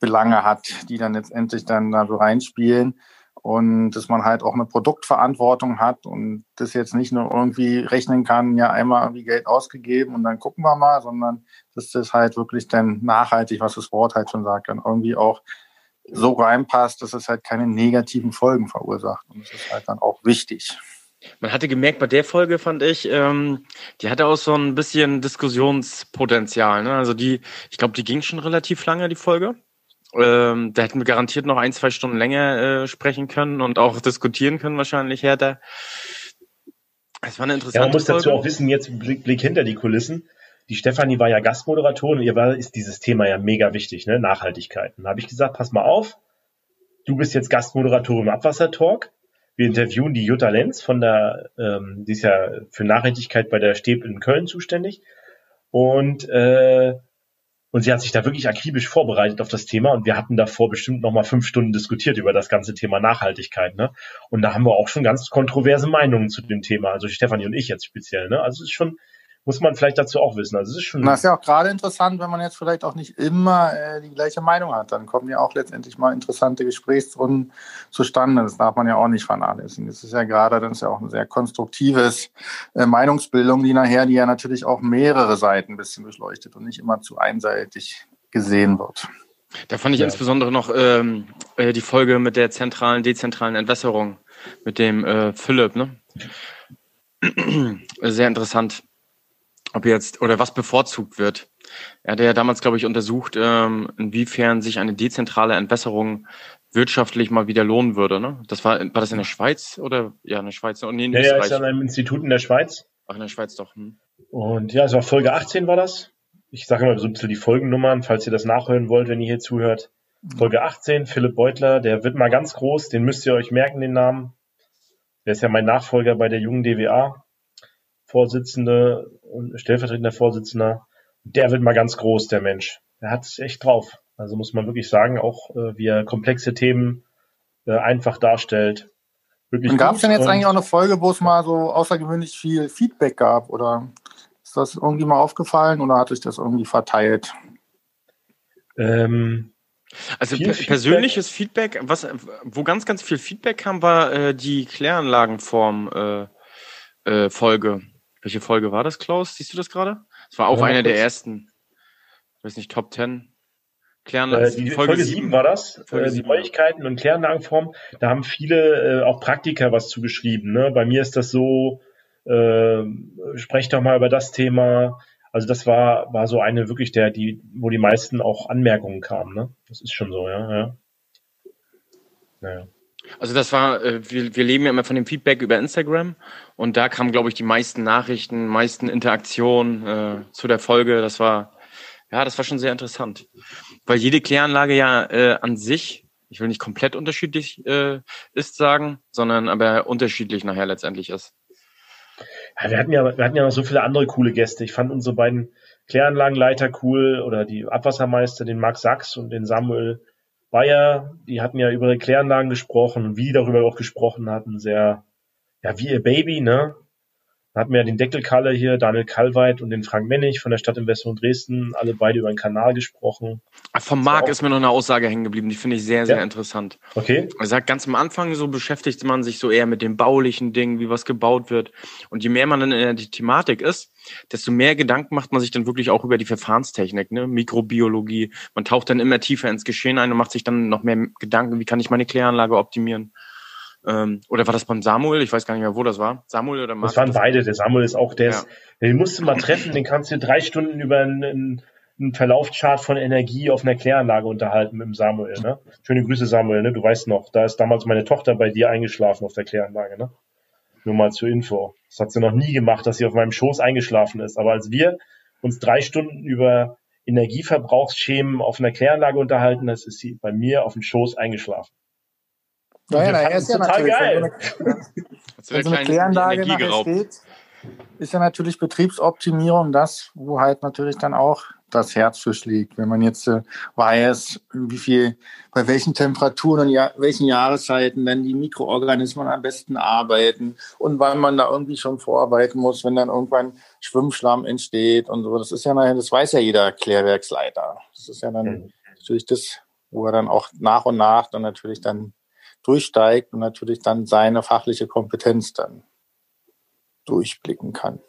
Belange hat, die dann letztendlich dann da so reinspielen und dass man halt auch eine Produktverantwortung hat und das jetzt nicht nur irgendwie rechnen kann, ja einmal irgendwie Geld ausgegeben und dann gucken wir mal, sondern dass das halt wirklich dann nachhaltig, was das Wort halt schon sagt, dann irgendwie auch so reinpasst, dass es halt keine negativen Folgen verursacht und das ist halt dann auch wichtig. Man hatte gemerkt, bei der Folge fand ich, ähm, die hatte auch so ein bisschen Diskussionspotenzial. Ne? Also die, ich glaube, die ging schon relativ lange, die Folge. Ähm, da hätten wir garantiert noch ein, zwei Stunden länger äh, sprechen können und auch diskutieren können, wahrscheinlich härter. Es war eine interessante Ja, man muss Folge. dazu auch wissen, jetzt Blick, Blick hinter die Kulissen. Die Stefanie war ja Gastmoderatorin und ihr war, ist dieses Thema ja mega wichtig, ne? Nachhaltigkeit. Und da habe ich gesagt, pass mal auf, du bist jetzt Gastmoderatorin im Abwassertalk wir interviewen die Jutta Lenz von der, ähm, die ist ja für Nachhaltigkeit bei der Steb in Köln zuständig. Und, äh, und sie hat sich da wirklich akribisch vorbereitet auf das Thema und wir hatten davor bestimmt nochmal fünf Stunden diskutiert über das ganze Thema Nachhaltigkeit. Ne? Und da haben wir auch schon ganz kontroverse Meinungen zu dem Thema, also Stefanie und ich jetzt speziell. Ne? Also es ist schon, muss man vielleicht dazu auch wissen. Also es ist schon. Das ist ja auch gerade interessant, wenn man jetzt vielleicht auch nicht immer äh, die gleiche Meinung hat. Dann kommen ja auch letztendlich mal interessante Gesprächsrunden zustande. Das darf man ja auch nicht vernachlässigen. Das ist ja gerade, dann ist ja auch ein sehr konstruktives äh, Meinungsbildung, die nachher, die ja natürlich auch mehrere Seiten ein bisschen durchleuchtet und nicht immer zu einseitig gesehen wird. Da fand ich ja. insbesondere noch ähm, äh, die Folge mit der zentralen, dezentralen Entwässerung mit dem äh, Philipp, ne? Sehr interessant ob jetzt oder was bevorzugt wird. Er hat ja damals, glaube ich, untersucht, ähm, inwiefern sich eine dezentrale Entwässerung wirtschaftlich mal wieder lohnen würde. Ne? Das war, war das in der Schweiz oder ja in der Schweiz? Oh, nee, in ja, ja, ist an einem Institut in der Schweiz. Ach, in der Schweiz doch. Hm. Und ja, es war Folge 18 war das. Ich sage immer so ein bisschen die Folgennummern, falls ihr das nachhören wollt, wenn ihr hier zuhört. Folge 18, Philipp Beutler, der wird mal ganz groß, den müsst ihr euch merken, den Namen. Der ist ja mein Nachfolger bei der jungen DWA. Vorsitzende und stellvertretender Vorsitzender. Der wird mal ganz groß, der Mensch. Der hat es echt drauf. Also muss man wirklich sagen, auch äh, wie er komplexe Themen äh, einfach darstellt. Wirklich und gab es denn jetzt eigentlich auch eine Folge, wo es mal so außergewöhnlich viel Feedback gab? Oder ist das irgendwie mal aufgefallen oder hat sich das irgendwie verteilt? Ähm, also per persönliches Feedback, was, wo ganz, ganz viel Feedback kam, war äh, die Kläranlagenform äh, äh, Folge. Welche Folge war das, Klaus? Siehst du das gerade? Es war auch ja, eine der ersten, ich weiß nicht, Top 10. Kläranlagen. Äh, die Folge, Folge 7 war das, Folge äh, die Neuigkeiten und Kläranlagenform. Da haben viele äh, auch Praktiker was zugeschrieben. Ne? Bei mir ist das so, äh, sprecht doch mal über das Thema. Also das war, war so eine wirklich der, die, wo die meisten auch Anmerkungen kamen. Ne? Das ist schon so, ja. ja. Naja. Also das war, äh, wir, wir leben ja immer von dem Feedback über Instagram und da kamen, glaube ich, die meisten Nachrichten, meisten Interaktionen äh, zu der Folge. Das war, ja, das war schon sehr interessant. Weil jede Kläranlage ja äh, an sich, ich will nicht komplett unterschiedlich äh, ist sagen, sondern aber unterschiedlich nachher letztendlich ist. Ja, wir hatten ja, wir hatten ja noch so viele andere coole Gäste. Ich fand unsere beiden Kläranlagenleiter cool oder die Abwassermeister, den Marc Sachs und den Samuel Bayer. Die hatten ja über Kläranlagen gesprochen wie die darüber auch gesprochen hatten, sehr, ja, wie ihr Baby, ne? Da hatten wir ja den Deckelkalle hier, Daniel Kalweit und den Frank Mennig von der Stadtinvestung Dresden, alle beide über den Kanal gesprochen. Vom Marc ist mir noch eine Aussage hängen geblieben, die finde ich sehr, sehr ja. interessant. Okay. Er sagt, ganz am Anfang so beschäftigt man sich so eher mit den baulichen Dingen, wie was gebaut wird. Und je mehr man dann in der Thematik ist, desto mehr Gedanken macht man sich dann wirklich auch über die Verfahrenstechnik, ne? Mikrobiologie. Man taucht dann immer tiefer ins Geschehen ein und macht sich dann noch mehr Gedanken, wie kann ich meine Kläranlage optimieren. Ähm, oder war das beim Samuel? Ich weiß gar nicht mehr, wo das war. Samuel oder Martin? Das waren beide. Der Samuel ist auch, der ja. ist, den musst du mal treffen, den kannst du drei Stunden über einen, einen Verlaufschart von Energie auf einer Kläranlage unterhalten mit dem Samuel. Ne? Schöne Grüße, Samuel. Ne? Du weißt noch, da ist damals meine Tochter bei dir eingeschlafen auf der Kläranlage. Ne? Nur mal zur Info. Das hat sie noch nie gemacht, dass sie auf meinem Schoß eingeschlafen ist. Aber als wir uns drei Stunden über Energieverbrauchsschemen auf einer Kläranlage unterhalten, das ist sie bei mir auf dem Schoß eingeschlafen. Naja, na, er ist ja natürlich, geil. wenn so eine, so eine Kläranlage nachher steht, ist ja natürlich Betriebsoptimierung das, wo halt natürlich dann auch das Herz für schlägt. Wenn man jetzt äh, weiß, wie viel, bei welchen Temperaturen und ja, welchen Jahreszeiten dann die Mikroorganismen am besten arbeiten und wann man da irgendwie schon vorarbeiten muss, wenn dann irgendwann Schwimmschlamm entsteht und so. Das ist ja nachher, das weiß ja jeder Klärwerksleiter. Das ist ja dann natürlich das, wo er dann auch nach und nach dann natürlich dann durchsteigt und natürlich dann seine fachliche Kompetenz dann durchblicken kann.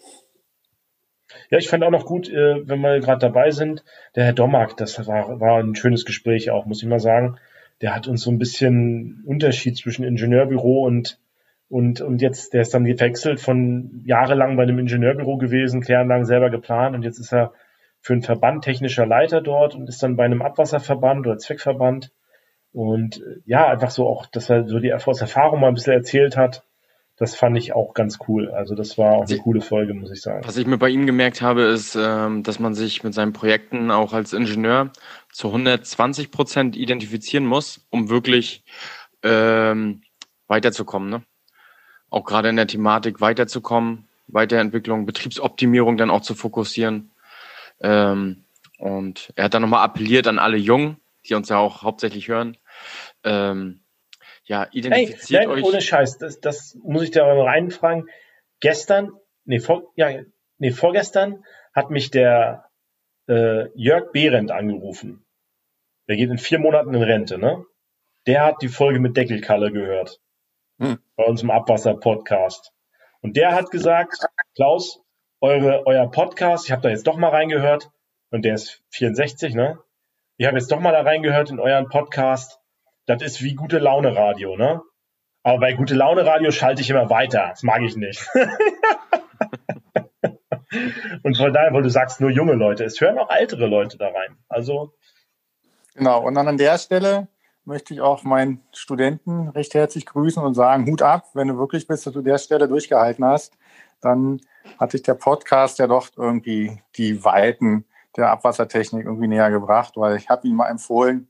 Ja, ich fand auch noch gut, äh, wenn wir gerade dabei sind, der Herr Dommack, das war, war ein schönes Gespräch auch, muss ich mal sagen. Der hat uns so ein bisschen Unterschied zwischen Ingenieurbüro und und, und jetzt, der ist dann gewechselt von jahrelang bei einem Ingenieurbüro gewesen, Kläranlagen selber geplant und jetzt ist er für einen Verband technischer Leiter dort und ist dann bei einem Abwasserverband oder Zweckverband und äh, ja, einfach so auch, dass er so die aus Erfahrung mal ein bisschen erzählt hat. Das fand ich auch ganz cool. Also das war auch eine coole Folge, muss ich sagen. Was ich mir bei ihm gemerkt habe, ist, ähm, dass man sich mit seinen Projekten auch als Ingenieur zu 120 Prozent identifizieren muss, um wirklich ähm, weiterzukommen. Ne? Auch gerade in der Thematik weiterzukommen, Weiterentwicklung, Betriebsoptimierung dann auch zu fokussieren. Ähm, und er hat dann nochmal appelliert an alle Jungen, die uns ja auch hauptsächlich hören. Ähm, ja, identifiziert hey, nein, euch. Ohne Scheiß, das, das muss ich da mal reinfragen. Gestern, nee, vor, ja, nee, vorgestern hat mich der äh, Jörg Behrendt angerufen. Der geht in vier Monaten in Rente, ne? Der hat die Folge mit Deckelkalle gehört. Hm. Bei uns im Abwasser-Podcast. Und der hat gesagt, Klaus, eure, euer Podcast, ich habe da jetzt doch mal reingehört, und der ist 64, ne? Ich habe jetzt doch mal da reingehört in euren Podcast. Das ist wie gute Laune Radio, ne? Aber bei gute Laune Radio schalte ich immer weiter. Das mag ich nicht. und von daher, weil du sagst, nur junge Leute, es hören auch ältere Leute da rein. Also. Genau, und dann an der Stelle möchte ich auch meinen Studenten recht herzlich grüßen und sagen, Hut ab, wenn du wirklich bis zu der Stelle durchgehalten hast, dann hat sich der Podcast ja doch irgendwie die Weiten der Abwassertechnik irgendwie näher gebracht, weil ich habe ihm mal empfohlen,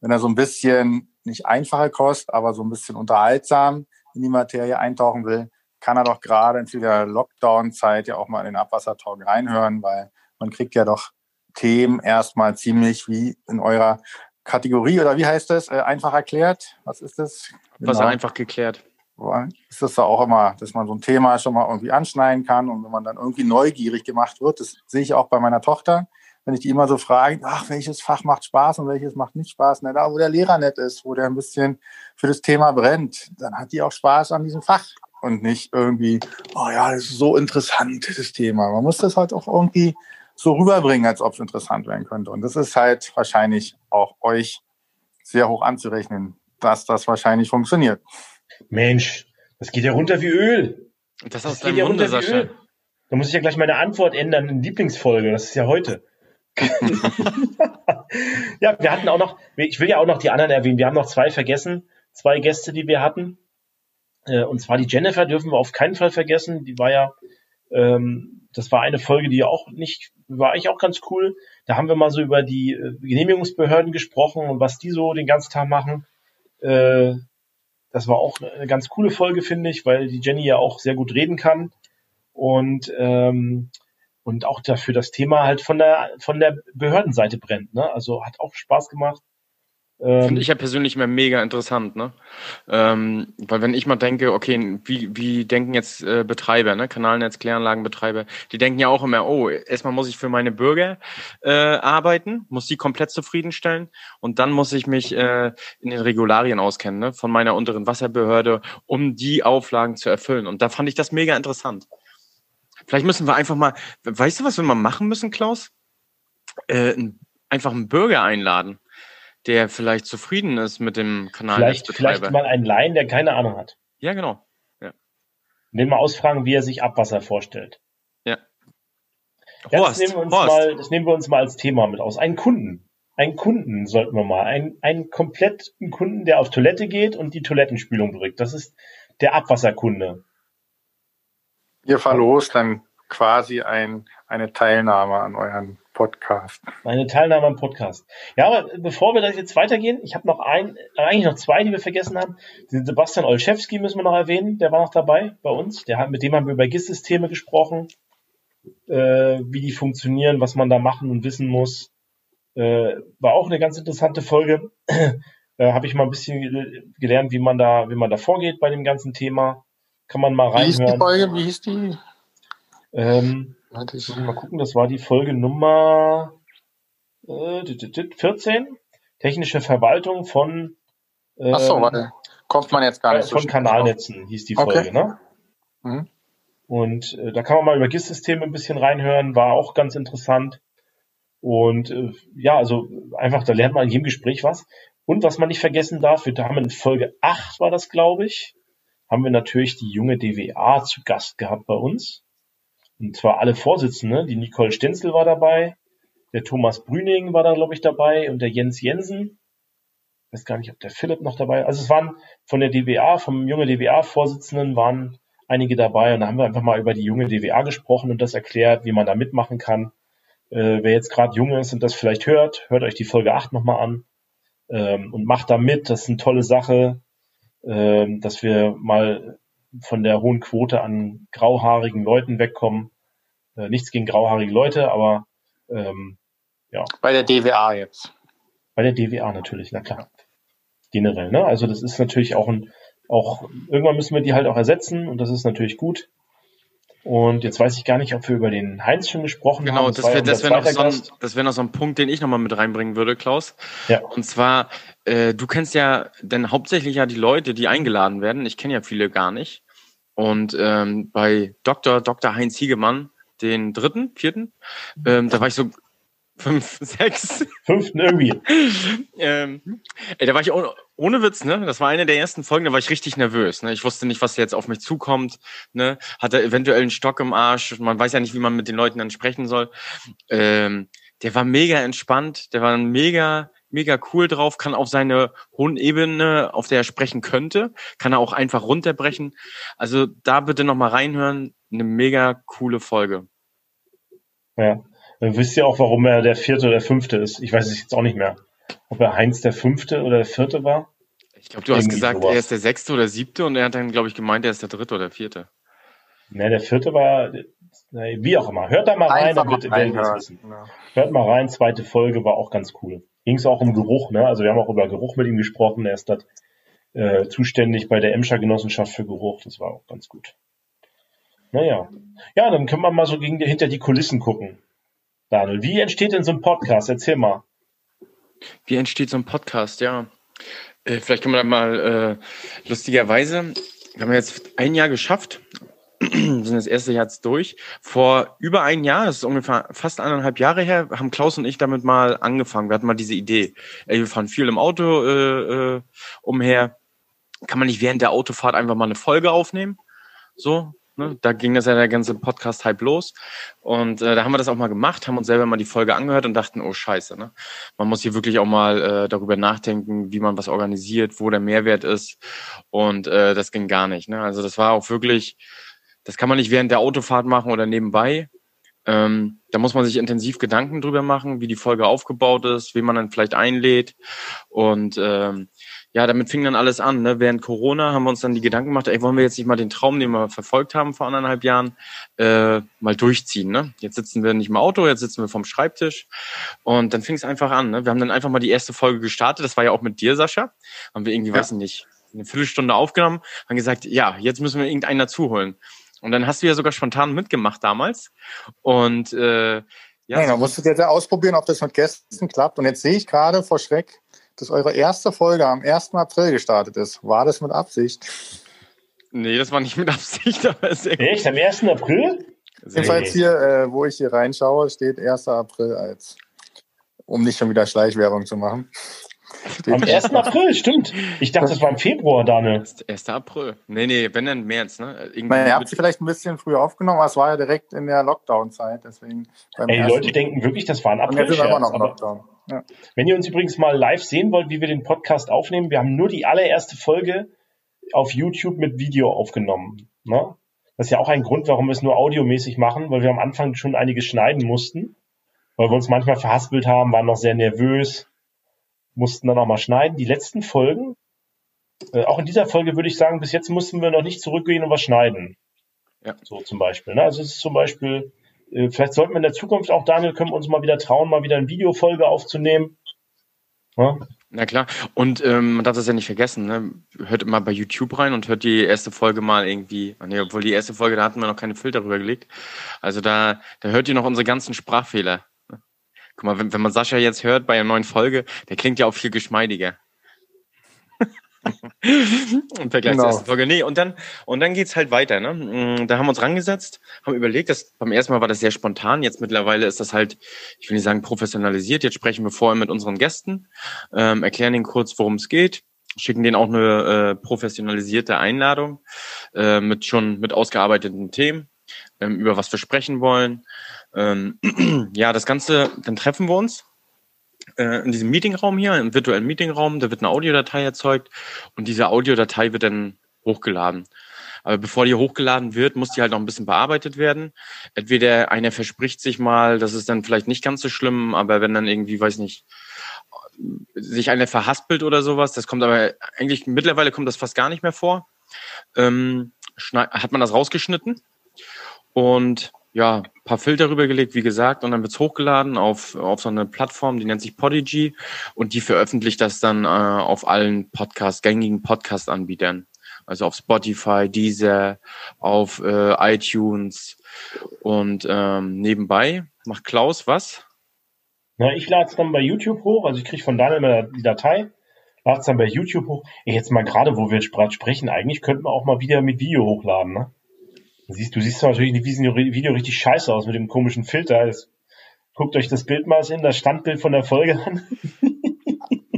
wenn er so ein bisschen nicht einfache Kost, aber so ein bisschen unterhaltsam in die Materie eintauchen will, kann er doch gerade in der Lockdown-Zeit ja auch mal in den Abwassertalk reinhören, weil man kriegt ja doch Themen erstmal ziemlich wie in eurer Kategorie oder wie heißt das? Äh, einfach erklärt? Was ist das? Genau. einfach geklärt. Ist das da auch immer, dass man so ein Thema schon mal irgendwie anschneiden kann und wenn man dann irgendwie neugierig gemacht wird, das sehe ich auch bei meiner Tochter wenn ich die immer so frage, ach, welches Fach macht Spaß und welches macht nicht Spaß, na, da wo der Lehrer nett ist, wo der ein bisschen für das Thema brennt, dann hat die auch Spaß an diesem Fach und nicht irgendwie, oh ja, das ist so interessant, das Thema. Man muss das halt auch irgendwie so rüberbringen, als ob es interessant werden könnte. Und das ist halt wahrscheinlich auch euch sehr hoch anzurechnen, dass das wahrscheinlich funktioniert. Mensch, das geht ja runter wie Öl. Das, das aus deinem ja Munde, Sascha. Da muss ich ja gleich meine Antwort ändern in Lieblingsfolge. Das ist ja heute. ja, wir hatten auch noch, ich will ja auch noch die anderen erwähnen. Wir haben noch zwei vergessen, zwei Gäste, die wir hatten. Äh, und zwar die Jennifer dürfen wir auf keinen Fall vergessen. Die war ja, ähm, das war eine Folge, die auch nicht, war eigentlich auch ganz cool. Da haben wir mal so über die äh, Genehmigungsbehörden gesprochen und was die so den ganzen Tag machen. Äh, das war auch eine ganz coole Folge, finde ich, weil die Jenny ja auch sehr gut reden kann und ähm, und auch dafür das Thema halt von der von der Behördenseite brennt. Ne? Also hat auch Spaß gemacht. Ähm, Finde ich ja persönlich immer mega interessant, ne? Ähm, weil wenn ich mal denke, okay, wie, wie denken jetzt äh, Betreiber, ne, Kanalnetz, Kläranlagenbetreiber, die denken ja auch immer, oh, erstmal muss ich für meine Bürger äh, arbeiten, muss die komplett zufriedenstellen und dann muss ich mich äh, in den Regularien auskennen, ne, von meiner unteren Wasserbehörde, um die Auflagen zu erfüllen. Und da fand ich das mega interessant. Vielleicht müssen wir einfach mal, weißt du, was wir mal machen müssen, Klaus? Äh, einfach einen Bürger einladen der vielleicht zufrieden ist mit dem Kanal. Vielleicht, vielleicht mal einen Laien, der keine Ahnung hat. Ja, genau. Ja. Den mal ausfragen, wie er sich Abwasser vorstellt. Ja. ja das, nehmen wir uns mal, das nehmen wir uns mal als Thema mit aus. Einen Kunden. Einen Kunden sollten wir mal. Einen, einen kompletten Kunden, der auf Toilette geht und die Toilettenspülung drückt. Das ist der Abwasserkunde. Ihr verlost dann quasi ein, eine Teilnahme an euren Podcast. Meine Teilnahme am Podcast. Ja, aber bevor wir das jetzt weitergehen, ich habe noch ein, eigentlich noch zwei, die wir vergessen haben. Den Sebastian Olszewski müssen wir noch erwähnen, der war noch dabei bei uns. Der hat, mit dem haben wir über GIS-Systeme gesprochen, äh, wie die funktionieren, was man da machen und wissen muss. Äh, war auch eine ganz interessante Folge. äh, habe ich mal ein bisschen gelernt, wie man da, wie man da vorgeht bei dem ganzen Thema. Kann man mal reinhören. Wie hieß die Folge? Wie hieß die? Ähm, ich. Mal gucken, das war die Folge Nummer äh, 14. Technische Verwaltung von ähm, Achso, warte. Kommt man jetzt gar nicht. Von so Kanalnetzen hieß die Folge, okay. ne? Mhm. Und äh, da kann man mal über GIS-Systeme ein bisschen reinhören, war auch ganz interessant. Und äh, ja, also einfach, da lernt man in jedem Gespräch was. Und was man nicht vergessen darf, wir haben in Folge 8 war das, glaube ich, haben wir natürlich die junge DWA zu Gast gehabt bei uns. Und zwar alle Vorsitzende. Die Nicole Stenzel war dabei, der Thomas Brüning war da, glaube ich, dabei und der Jens Jensen. Ich weiß gar nicht, ob der Philipp noch dabei Also es waren von der DWA, vom junge DWA-Vorsitzenden waren einige dabei und da haben wir einfach mal über die junge DWA gesprochen und das erklärt, wie man da mitmachen kann. Äh, wer jetzt gerade jung ist und das vielleicht hört, hört euch die Folge 8 nochmal an ähm, und macht da mit. Das ist eine tolle Sache, ähm, dass wir mal von der hohen Quote an grauhaarigen Leuten wegkommen. Äh, nichts gegen grauhaarige Leute, aber ähm, ja. Bei der DWA jetzt. Bei der DWA natürlich, na klar. Generell, ne? Also das ist natürlich auch ein, auch, irgendwann müssen wir die halt auch ersetzen und das ist natürlich gut. Und jetzt weiß ich gar nicht, ob wir über den Heinz schon gesprochen genau, haben. Genau, das wäre das wär noch, so ein, das wär noch so ein Punkt, den ich nochmal mit reinbringen würde, Klaus. Ja. Und zwar, äh, du kennst ja denn hauptsächlich ja die Leute, die eingeladen werden. Ich kenne ja viele gar nicht. Und ähm, bei Dr. Dr. Heinz Hiegemann, den dritten, vierten, ähm, da war ich so fünf, sechs. Fünften irgendwie. ähm, ey, da war ich ohne, ohne Witz, ne? Das war eine der ersten Folgen, da war ich richtig nervös. Ne? Ich wusste nicht, was jetzt auf mich zukommt. Ne? Hatte eventuell einen Stock im Arsch. Man weiß ja nicht, wie man mit den Leuten dann sprechen soll. Ähm, der war mega entspannt, der war mega mega cool drauf, kann auf seine hohen Ebene, auf der er sprechen könnte, kann er auch einfach runterbrechen. Also da bitte nochmal reinhören, eine mega coole Folge. Ja, dann wisst ihr auch, warum er der vierte oder fünfte ist. Ich weiß es jetzt auch nicht mehr. Ob er Heinz der fünfte oder der vierte war. Ich glaube, du Irgendwie hast gesagt, sowas. er ist der sechste oder siebte und er hat dann, glaube ich, gemeint, er ist der dritte oder vierte. Ne, der vierte war, wie auch immer. Hört da mal rein, dann wird, werdet ihr wissen. Ja. Hört mal rein, zweite Folge war auch ganz cool ging es auch um Geruch. Ne? Also wir haben auch über Geruch mit ihm gesprochen. Er ist dort äh, zuständig bei der Emscher Genossenschaft für Geruch. Das war auch ganz gut. Naja. Ja, dann können wir mal so gegen hinter die Kulissen gucken. Daniel, wie entsteht denn so ein Podcast? Erzähl mal. Wie entsteht so ein Podcast? Ja. Äh, vielleicht können wir da mal äh, lustigerweise, wir haben jetzt ein Jahr geschafft, sind das erste Jahr jetzt durch. Vor über ein Jahr, das ist ungefähr fast eineinhalb Jahre her, haben Klaus und ich damit mal angefangen. Wir hatten mal diese Idee. Wir fahren viel im Auto äh, äh, umher. Kann man nicht während der Autofahrt einfach mal eine Folge aufnehmen? So, Ne? Da ging das ja der ganze Podcast halb los. Und äh, da haben wir das auch mal gemacht, haben uns selber mal die Folge angehört und dachten, oh scheiße, ne? Man muss hier wirklich auch mal äh, darüber nachdenken, wie man was organisiert, wo der Mehrwert ist. Und äh, das ging gar nicht. Ne? Also das war auch wirklich das kann man nicht während der Autofahrt machen oder nebenbei. Ähm, da muss man sich intensiv Gedanken drüber machen, wie die Folge aufgebaut ist, wie man dann vielleicht einlädt. Und ähm, ja, damit fing dann alles an. Ne? Während Corona haben wir uns dann die Gedanken gemacht, ey, wollen wir jetzt nicht mal den Traum, den wir verfolgt haben vor anderthalb Jahren, äh, mal durchziehen. Ne? Jetzt sitzen wir nicht im Auto, jetzt sitzen wir vom Schreibtisch. Und dann fing es einfach an. Ne? Wir haben dann einfach mal die erste Folge gestartet. Das war ja auch mit dir, Sascha. Haben wir irgendwie, ja. weiß ich nicht, eine Viertelstunde aufgenommen, haben gesagt, ja, jetzt müssen wir irgendeinen dazuholen. Und dann hast du ja sogar spontan mitgemacht damals. Und äh, ja, ja, dann musst du jetzt ausprobieren, ob das mit Gästen klappt. Und jetzt sehe ich gerade vor Schreck, dass eure erste Folge am 1. April gestartet ist. War das mit Absicht? Nee, das war nicht mit Absicht, aber sehr gut. Echt? Am 1. April? Jedenfalls hier, äh, wo ich hier reinschaue, steht 1. April als, um nicht schon wieder Schleichwerbung zu machen. Am 1. April, stimmt. Ich dachte, das war im Februar, Daniel. 1. April. Nee, nee, wenn dann März, ne? Irgendwie ihr habt sie vielleicht ein bisschen früher aufgenommen, aber es war ja direkt in der Lockdown-Zeit, deswegen. Ey, die Leute denken wirklich, das war ein April. Und jetzt immer noch Lockdown. Ja. Wenn ihr uns übrigens mal live sehen wollt, wie wir den Podcast aufnehmen, wir haben nur die allererste Folge auf YouTube mit Video aufgenommen. Ne? Das ist ja auch ein Grund, warum wir es nur audiomäßig machen, weil wir am Anfang schon einiges schneiden mussten, weil wir uns manchmal verhaspelt haben, waren noch sehr nervös, mussten dann auch mal schneiden. Die letzten Folgen, äh, auch in dieser Folge würde ich sagen, bis jetzt mussten wir noch nicht zurückgehen und was schneiden. Ja. So zum Beispiel. Ne? Also es ist zum Beispiel äh, vielleicht sollten wir in der Zukunft auch, Daniel, können wir uns mal wieder trauen, mal wieder eine Videofolge aufzunehmen. Ja? Na klar. Und ähm, man darf das ja nicht vergessen, ne? Hört immer bei YouTube rein und hört die erste Folge mal irgendwie. Nee, obwohl die erste Folge, da hatten wir noch keine Filter drüber gelegt. Also da, da hört ihr noch unsere ganzen Sprachfehler. Guck mal, wenn, wenn man Sascha jetzt hört bei einer neuen Folge, der klingt ja auch viel geschmeidiger. Im Vergleich genau. zur ersten Folge. Nee, und dann, und dann geht's halt weiter. Ne? Mm, da haben wir uns rangesetzt, haben überlegt, dass beim ersten Mal war das sehr spontan, jetzt mittlerweile ist das halt, ich will nicht sagen professionalisiert. Jetzt sprechen wir vorher mit unseren Gästen, ähm, erklären ihnen kurz, worum es geht, schicken denen auch eine äh, professionalisierte Einladung äh, mit schon mit ausgearbeiteten Themen, ähm, über was wir sprechen wollen. Ähm, ja, das Ganze, dann treffen wir uns äh, in diesem Meetingraum hier, im virtuellen Meetingraum, da wird eine Audiodatei erzeugt und diese Audiodatei wird dann hochgeladen. Aber bevor die hochgeladen wird, muss die halt noch ein bisschen bearbeitet werden. Entweder einer verspricht sich mal, das ist dann vielleicht nicht ganz so schlimm, aber wenn dann irgendwie, weiß nicht, sich einer verhaspelt oder sowas, das kommt aber eigentlich mittlerweile kommt das fast gar nicht mehr vor. Ähm, hat man das rausgeschnitten und ja, paar Filter rübergelegt, wie gesagt, und dann wird's hochgeladen auf, auf so eine Plattform, die nennt sich Podigy und die veröffentlicht das dann äh, auf allen Podcast, gängigen Podcast-Anbietern. Also auf Spotify, Deezer, auf äh, iTunes und ähm, nebenbei macht Klaus was? Na, ich lade es dann bei YouTube hoch, also ich kriege von Daniel immer die Datei, lade es dann bei YouTube hoch. Jetzt mal gerade, wo wir sprechen, eigentlich könnten wir auch mal wieder mit Video hochladen, ne? Siehst, du siehst natürlich in diesem Video richtig scheiße aus mit dem komischen Filter. Das, guckt euch das Bild mal in das Standbild von der Folge an.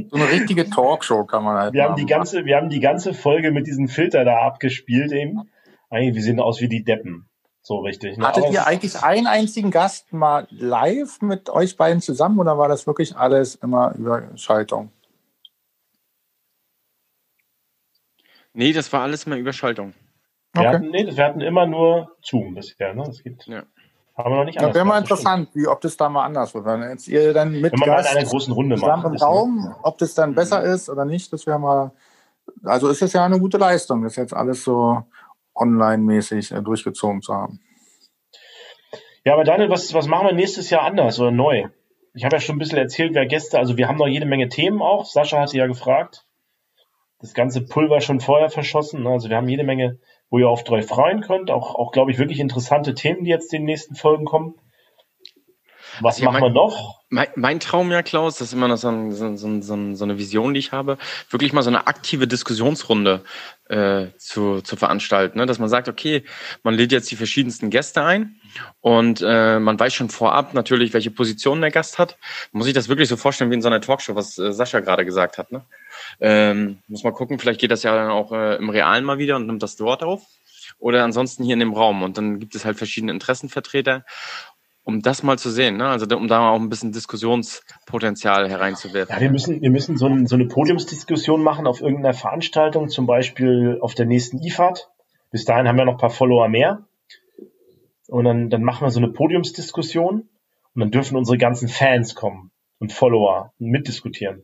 So eine richtige Talkshow kann man halt. Wir haben die ganze, wir haben die ganze Folge mit diesem Filter da abgespielt eben. Eigentlich, wir sehen aus wie die Deppen. So richtig. Ne? Hattet Aber ihr eigentlich einen einzigen Gast mal live mit euch beiden zusammen oder war das wirklich alles immer über Schaltung? Nee, das war alles immer über Schaltung. Wir, okay. hatten, nee, wir hatten immer nur Zoom bisher. Ne? Das gibt, ja. Haben wir noch nicht anders. Ja, wäre mal interessant, wie, ob das da mal anders wird. Wenn jetzt ihr dann mit Wenn man Gast mal in einer großen Runde macht. im Raum, ob das dann besser mhm. ist oder nicht, das wäre mal. Also ist es ja eine gute Leistung, das jetzt alles so online-mäßig äh, durchgezogen zu haben. Ja, aber Daniel, was, was machen wir nächstes Jahr anders oder neu? Ich habe ja schon ein bisschen erzählt, wer Gäste, also wir haben noch jede Menge Themen auch. Sascha hatte ja gefragt. Das ganze Pulver schon vorher verschossen. Also wir haben jede Menge wo ihr auf euch freuen könnt. Auch, auch glaube ich, wirklich interessante Themen, die jetzt in den nächsten Folgen kommen. Was also, machen mein, wir noch? Mein, mein, Traum ja, Klaus, das ist immer noch so, ein, so, so, so, eine Vision, die ich habe, wirklich mal so eine aktive Diskussionsrunde äh, zu, zu veranstalten. Ne? Dass man sagt, okay, man lädt jetzt die verschiedensten Gäste ein und äh, man weiß schon vorab natürlich, welche Position der Gast hat. Muss ich das wirklich so vorstellen wie in so einer Talkshow, was äh, Sascha gerade gesagt hat. Ne? Ähm, muss mal gucken, vielleicht geht das ja dann auch äh, im Realen mal wieder und nimmt das dort auf. Oder ansonsten hier in dem Raum. Und dann gibt es halt verschiedene Interessenvertreter um das mal zu sehen, ne? also um da auch ein bisschen Diskussionspotenzial hereinzuwerfen. Ja, wir müssen, wir müssen so, ein, so eine Podiumsdiskussion machen auf irgendeiner Veranstaltung, zum Beispiel auf der nächsten IFAD. Bis dahin haben wir noch ein paar Follower mehr. Und dann, dann machen wir so eine Podiumsdiskussion und dann dürfen unsere ganzen Fans kommen und Follower und mitdiskutieren.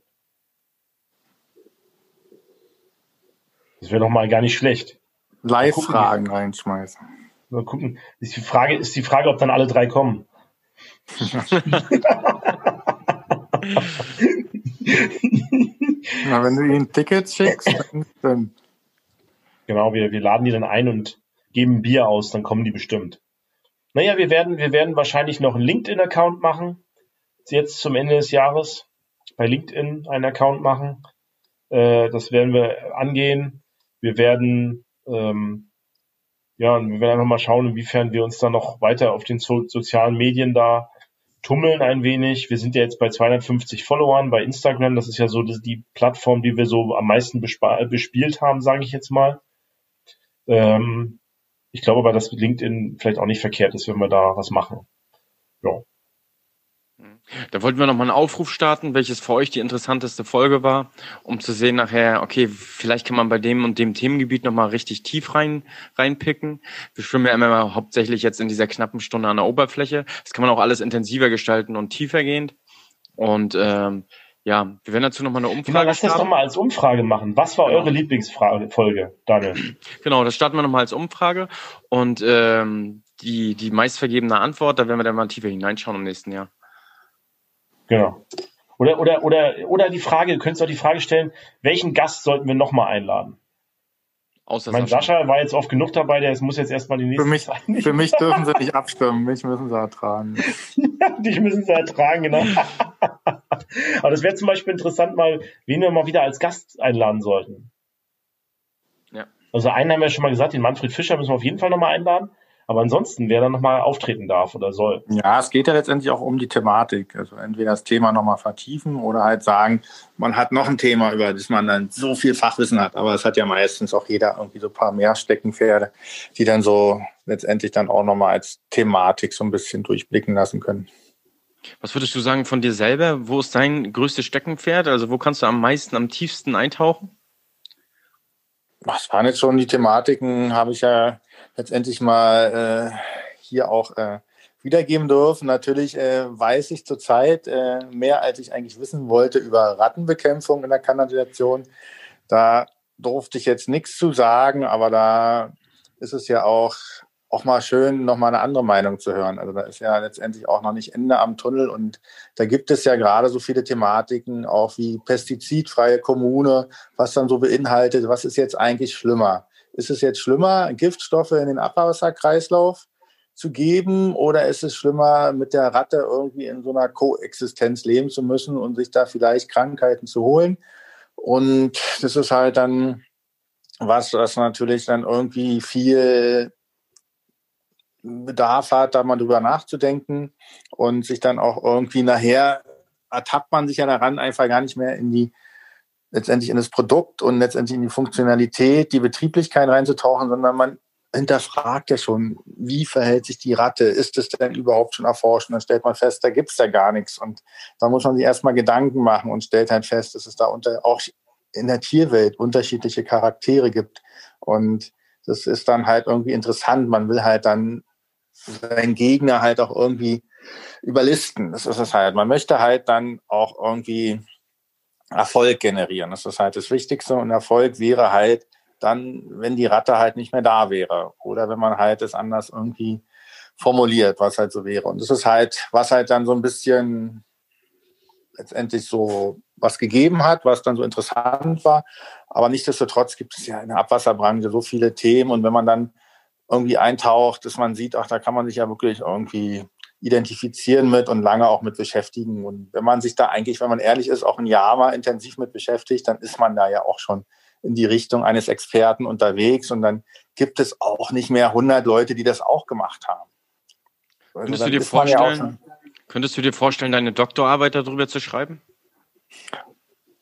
Das wäre doch mal gar nicht schlecht. Live-Fragen reinschmeißen. Mal gucken. Ist die Frage, ist die Frage, ob dann alle drei kommen. Na, wenn du ihnen Tickets schickst, dann. Genau, wir, wir laden die dann ein und geben Bier aus, dann kommen die bestimmt. Naja, wir werden, wir werden wahrscheinlich noch einen LinkedIn-Account machen. Jetzt zum Ende des Jahres. Bei LinkedIn einen Account machen. Äh, das werden wir angehen. Wir werden, ähm, ja, wir werden einfach mal schauen, inwiefern wir uns da noch weiter auf den so sozialen Medien da tummeln ein wenig. Wir sind ja jetzt bei 250 Followern bei Instagram. Das ist ja so die Plattform, die wir so am meisten bespielt haben, sage ich jetzt mal. Ähm, ich glaube aber, dass LinkedIn vielleicht auch nicht verkehrt ist, wenn wir da was machen. Ja. Da wollten wir nochmal einen Aufruf starten, welches für euch die interessanteste Folge war, um zu sehen nachher, okay, vielleicht kann man bei dem und dem Themengebiet nochmal richtig tief rein, reinpicken. Wir schwimmen ja immer hauptsächlich jetzt in dieser knappen Stunde an der Oberfläche. Das kann man auch alles intensiver gestalten und tiefergehend. Und ähm, ja, wir werden dazu nochmal eine Umfrage genau, lass starten. das nochmal als Umfrage machen. Was war genau. eure Lieblingsfolge, Daniel? Genau, das starten wir nochmal als Umfrage. Und ähm, die, die meistvergebene Antwort, da werden wir dann mal tiefer hineinschauen im nächsten Jahr. Genau. Oder, oder, oder, oder die Frage, du könntest auch die Frage stellen, welchen Gast sollten wir nochmal einladen? Außer mein Sascha. Sascha war jetzt oft genug dabei, der muss jetzt erstmal die nächste für mich, Zeit Für mich dürfen sie nicht abstimmen, mich müssen sie ertragen. Dich müssen sie ertragen, genau. Aber das wäre zum Beispiel interessant, mal, wen wir mal wieder als Gast einladen sollten. Ja. Also einen haben wir schon mal gesagt, den Manfred Fischer müssen wir auf jeden Fall nochmal einladen. Aber ansonsten, wer dann nochmal auftreten darf oder soll. Ja, es geht ja letztendlich auch um die Thematik. Also entweder das Thema nochmal vertiefen oder halt sagen, man hat noch ein Thema, über das man dann so viel Fachwissen hat. Aber es hat ja meistens auch jeder irgendwie so ein paar mehr Steckenpferde, die dann so letztendlich dann auch nochmal als Thematik so ein bisschen durchblicken lassen können. Was würdest du sagen von dir selber? Wo ist dein größtes Steckenpferd? Also wo kannst du am meisten, am tiefsten eintauchen? Was waren jetzt schon die Thematiken? Habe ich ja letztendlich mal äh, hier auch äh, wiedergeben dürfen. Natürlich äh, weiß ich zurzeit äh, mehr, als ich eigentlich wissen wollte über Rattenbekämpfung in der Kanalisation. Da durfte ich jetzt nichts zu sagen, aber da ist es ja auch auch mal schön, noch mal eine andere Meinung zu hören. Also da ist ja letztendlich auch noch nicht Ende am Tunnel und da gibt es ja gerade so viele Thematiken, auch wie pestizidfreie Kommune, was dann so beinhaltet, was ist jetzt eigentlich schlimmer? Ist es jetzt schlimmer, Giftstoffe in den Abwasserkreislauf zu geben oder ist es schlimmer, mit der Ratte irgendwie in so einer Koexistenz leben zu müssen und sich da vielleicht Krankheiten zu holen? Und das ist halt dann was, was natürlich dann irgendwie viel Bedarf hat, da mal drüber nachzudenken und sich dann auch irgendwie nachher ertappt man sich ja daran, einfach gar nicht mehr in die letztendlich in das Produkt und letztendlich in die Funktionalität, die Betrieblichkeit reinzutauchen, sondern man hinterfragt ja schon, wie verhält sich die Ratte? Ist es denn überhaupt schon erforscht? Und dann stellt man fest, da gibt es ja gar nichts. Und da muss man sich erstmal Gedanken machen und stellt halt fest, dass es da unter, auch in der Tierwelt unterschiedliche Charaktere gibt. Und das ist dann halt irgendwie interessant. Man will halt dann seinen Gegner halt auch irgendwie überlisten. Das ist es halt. Man möchte halt dann auch irgendwie Erfolg generieren. Das ist halt das Wichtigste. Und Erfolg wäre halt dann, wenn die Ratte halt nicht mehr da wäre. Oder wenn man halt es anders irgendwie formuliert, was halt so wäre. Und das ist halt, was halt dann so ein bisschen letztendlich so was gegeben hat, was dann so interessant war. Aber nichtsdestotrotz gibt es ja in der Abwasserbranche so viele Themen. Und wenn man dann irgendwie eintaucht, dass man sieht, ach, da kann man sich ja wirklich irgendwie identifizieren mit und lange auch mit beschäftigen. Und wenn man sich da eigentlich, wenn man ehrlich ist, auch ein Jahr mal intensiv mit beschäftigt, dann ist man da ja auch schon in die Richtung eines Experten unterwegs und dann gibt es auch nicht mehr 100 Leute, die das auch gemacht haben. Also könntest, du dir vorstellen, ja könntest du dir vorstellen, deine Doktorarbeit darüber zu schreiben?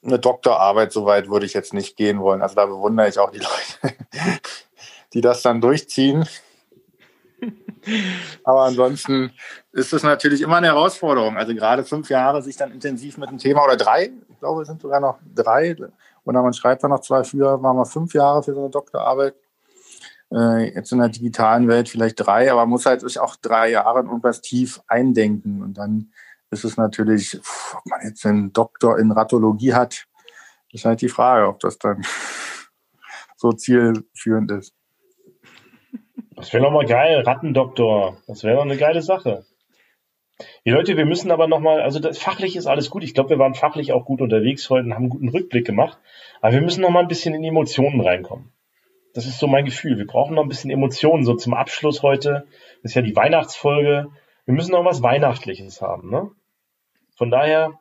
Eine Doktorarbeit, soweit würde ich jetzt nicht gehen wollen. Also da bewundere ich auch die Leute, die das dann durchziehen. Aber ansonsten ist es natürlich immer eine Herausforderung. Also gerade fünf Jahre sich dann intensiv mit dem Thema oder drei, ich glaube, es sind sogar noch drei. Oder man schreibt dann noch zwei, früher waren wir fünf Jahre für so eine Doktorarbeit. Äh, jetzt in der digitalen Welt vielleicht drei, aber man muss halt sich auch drei Jahre in irgendwas tief eindenken. Und dann ist es natürlich, ob man jetzt einen Doktor in Ratologie hat, ist halt die Frage, ob das dann so zielführend ist. Das wäre nochmal geil, Rattendoktor. Das wäre doch eine geile Sache. Die Leute, wir müssen aber nochmal, also das, fachlich ist alles gut. Ich glaube, wir waren fachlich auch gut unterwegs heute und haben einen guten Rückblick gemacht. Aber wir müssen nochmal ein bisschen in Emotionen reinkommen. Das ist so mein Gefühl. Wir brauchen noch ein bisschen Emotionen, so zum Abschluss heute. Das ist ja die Weihnachtsfolge. Wir müssen noch was Weihnachtliches haben, ne? Von daher.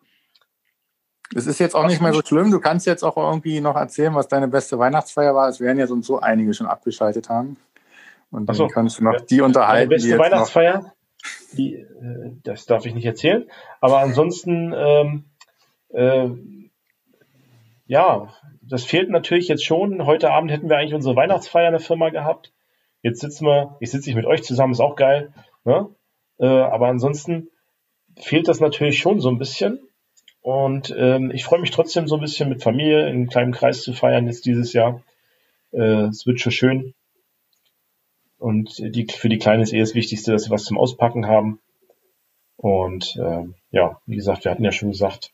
Es ist jetzt auch nicht mehr so schlimm. Du kannst jetzt auch irgendwie noch erzählen, was deine beste Weihnachtsfeier war. Es werden ja sonst so einige schon abgeschaltet haben. Und dann so. kannst du noch die unterhalten. Meine beste Weihnachtsfeier, die, äh, das darf ich nicht erzählen. Aber ansonsten, ähm, äh, ja, das fehlt natürlich jetzt schon. Heute Abend hätten wir eigentlich unsere Weihnachtsfeier in der Firma gehabt. Jetzt sitzen wir, ich sitze ich mit euch zusammen, ist auch geil. Ne? Äh, aber ansonsten fehlt das natürlich schon so ein bisschen. Und ähm, ich freue mich trotzdem so ein bisschen mit Familie in einem kleinen Kreis zu feiern jetzt dieses Jahr. Äh, es wird schon schön. Und die, für die Kleine ist eh das Wichtigste, dass sie was zum Auspacken haben. Und äh, ja, wie gesagt, wir hatten ja schon gesagt,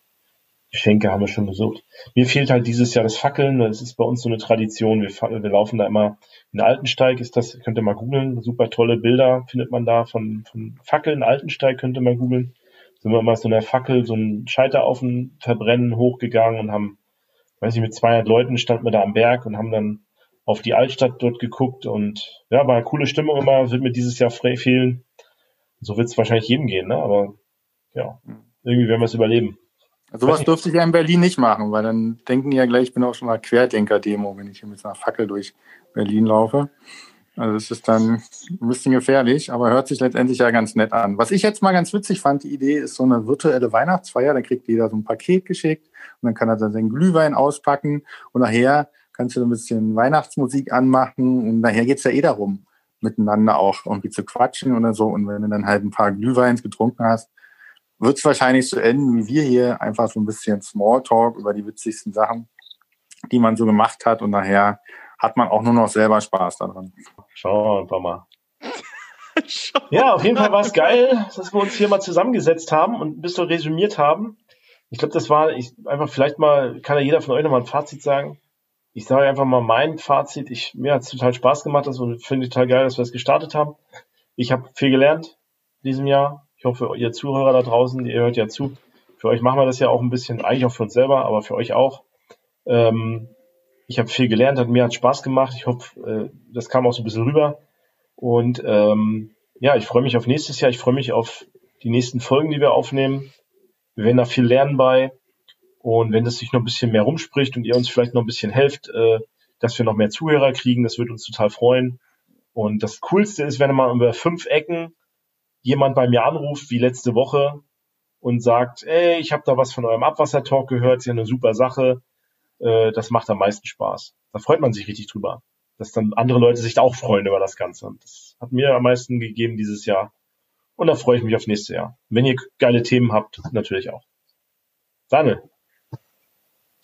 Geschenke haben wir schon besucht. Mir fehlt halt dieses Jahr das Fackeln. Das ist bei uns so eine Tradition. Wir, wir laufen da immer in Altensteig. Ist das, könnt ihr mal googeln. Super tolle Bilder findet man da von, von Fackeln. Altensteig könnt ihr mal googeln. Sind wir mal so einer Fackel, so einen Scheiteraufen verbrennen, hochgegangen und haben, weiß ich, mit 200 Leuten standen wir da am Berg und haben dann auf die Altstadt dort geguckt und ja, war eine coole Stimmung immer, wird mir dieses Jahr fehlen. So wird es wahrscheinlich jedem gehen, ne? Aber ja, irgendwie werden wir es überleben. Also was durfte ich ja in Berlin nicht machen, weil dann denken die ja gleich, ich bin auch schon mal Querdenker-Demo, wenn ich hier mit einer Fackel durch Berlin laufe. Also es ist dann ein bisschen gefährlich, aber hört sich letztendlich ja ganz nett an. Was ich jetzt mal ganz witzig fand, die Idee ist so eine virtuelle Weihnachtsfeier. Da kriegt jeder so ein Paket geschickt und dann kann er dann seinen Glühwein auspacken und nachher kannst du ein bisschen Weihnachtsmusik anmachen und nachher geht's ja eh darum, miteinander auch irgendwie zu quatschen oder so. Und wenn du dann halt ein paar Glühweins getrunken hast, wird's wahrscheinlich so enden wie wir hier, einfach so ein bisschen Smalltalk über die witzigsten Sachen, die man so gemacht hat und nachher hat man auch nur noch selber Spaß daran. Schauen wir einfach mal. ja, auf jeden Fall war es geil, dass wir uns hier mal zusammengesetzt haben und ein bisschen resümiert haben. Ich glaube, das war ich, einfach vielleicht mal, kann ja jeder von euch nochmal ein Fazit sagen ich sage einfach mal mein Fazit. Ich, mir hat es total Spaß gemacht. Das finde ich total geil, dass wir es gestartet haben. Ich habe viel gelernt in diesem Jahr. Ich hoffe, ihr Zuhörer da draußen, ihr hört ja zu. Für euch machen wir das ja auch ein bisschen, eigentlich auch für uns selber, aber für euch auch. Ähm, ich habe viel gelernt, hat mir hat Spaß gemacht. Ich hoffe, äh, das kam auch so ein bisschen rüber. Und ähm, ja, ich freue mich auf nächstes Jahr. Ich freue mich auf die nächsten Folgen, die wir aufnehmen. Wir werden da viel lernen bei. Und wenn das sich noch ein bisschen mehr rumspricht und ihr uns vielleicht noch ein bisschen helft, äh, dass wir noch mehr Zuhörer kriegen, das würde uns total freuen. Und das Coolste ist, wenn mal über fünf Ecken jemand bei mir anruft, wie letzte Woche, und sagt, ey, ich habe da was von eurem Abwassertalk gehört, ist ja eine super Sache. Äh, das macht am meisten Spaß. Da freut man sich richtig drüber. Dass dann andere Leute sich da auch freuen über das Ganze. Und das hat mir am meisten gegeben dieses Jahr. Und da freue ich mich aufs nächste Jahr. Wenn ihr geile Themen habt, natürlich auch. Daniel.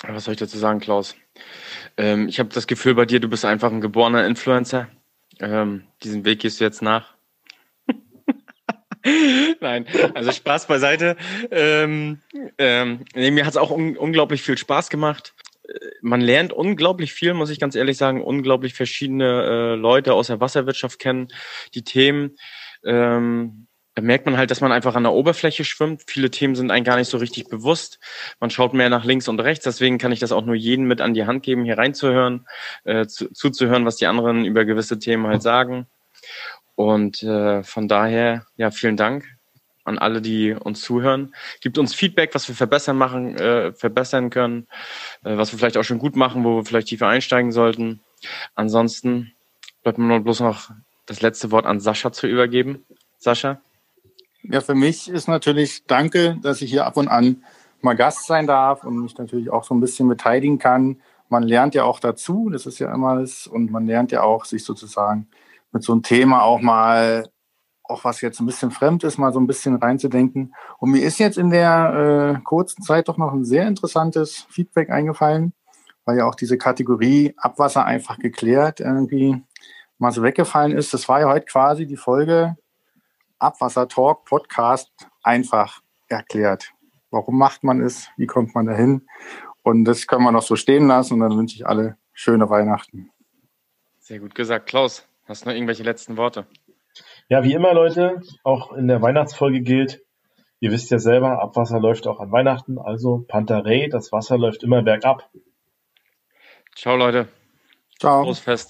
Was soll ich dazu sagen, Klaus? Ähm, ich habe das Gefühl bei dir, du bist einfach ein geborener Influencer. Ähm, diesen Weg gehst du jetzt nach. Nein, also Spaß beiseite. Ähm, ähm, nee, mir hat es auch un unglaublich viel Spaß gemacht. Äh, man lernt unglaublich viel, muss ich ganz ehrlich sagen, unglaublich verschiedene äh, Leute aus der Wasserwirtschaft kennen, die Themen. Ähm, da merkt man halt, dass man einfach an der Oberfläche schwimmt. Viele Themen sind einem gar nicht so richtig bewusst. Man schaut mehr nach links und rechts. Deswegen kann ich das auch nur jedem mit an die Hand geben, hier reinzuhören, äh, zu, zuzuhören, was die anderen über gewisse Themen halt sagen. Und äh, von daher, ja, vielen Dank an alle, die uns zuhören. Gibt uns Feedback, was wir verbessern machen, äh, verbessern können, äh, was wir vielleicht auch schon gut machen, wo wir vielleicht tiefer einsteigen sollten. Ansonsten bleibt mir nur bloß noch das letzte Wort an Sascha zu übergeben. Sascha? Ja, für mich ist natürlich danke, dass ich hier ab und an mal Gast sein darf und mich natürlich auch so ein bisschen beteiligen kann. Man lernt ja auch dazu, das ist ja immer das, und man lernt ja auch, sich sozusagen mit so einem Thema auch mal, auch was jetzt ein bisschen fremd ist, mal so ein bisschen reinzudenken. Und mir ist jetzt in der äh, kurzen Zeit doch noch ein sehr interessantes Feedback eingefallen, weil ja auch diese Kategorie Abwasser einfach geklärt irgendwie mal so weggefallen ist. Das war ja heute quasi die Folge Abwasser-Talk Podcast einfach erklärt. Warum macht man es? Wie kommt man dahin? Und das können wir noch so stehen lassen und dann wünsche ich alle schöne Weihnachten. Sehr gut gesagt. Klaus, hast du noch irgendwelche letzten Worte? Ja, wie immer, Leute, auch in der Weihnachtsfolge gilt, ihr wisst ja selber, Abwasser läuft auch an Weihnachten, also Pantarei, das Wasser läuft immer bergab. Ciao, Leute. Ciao. Großfest.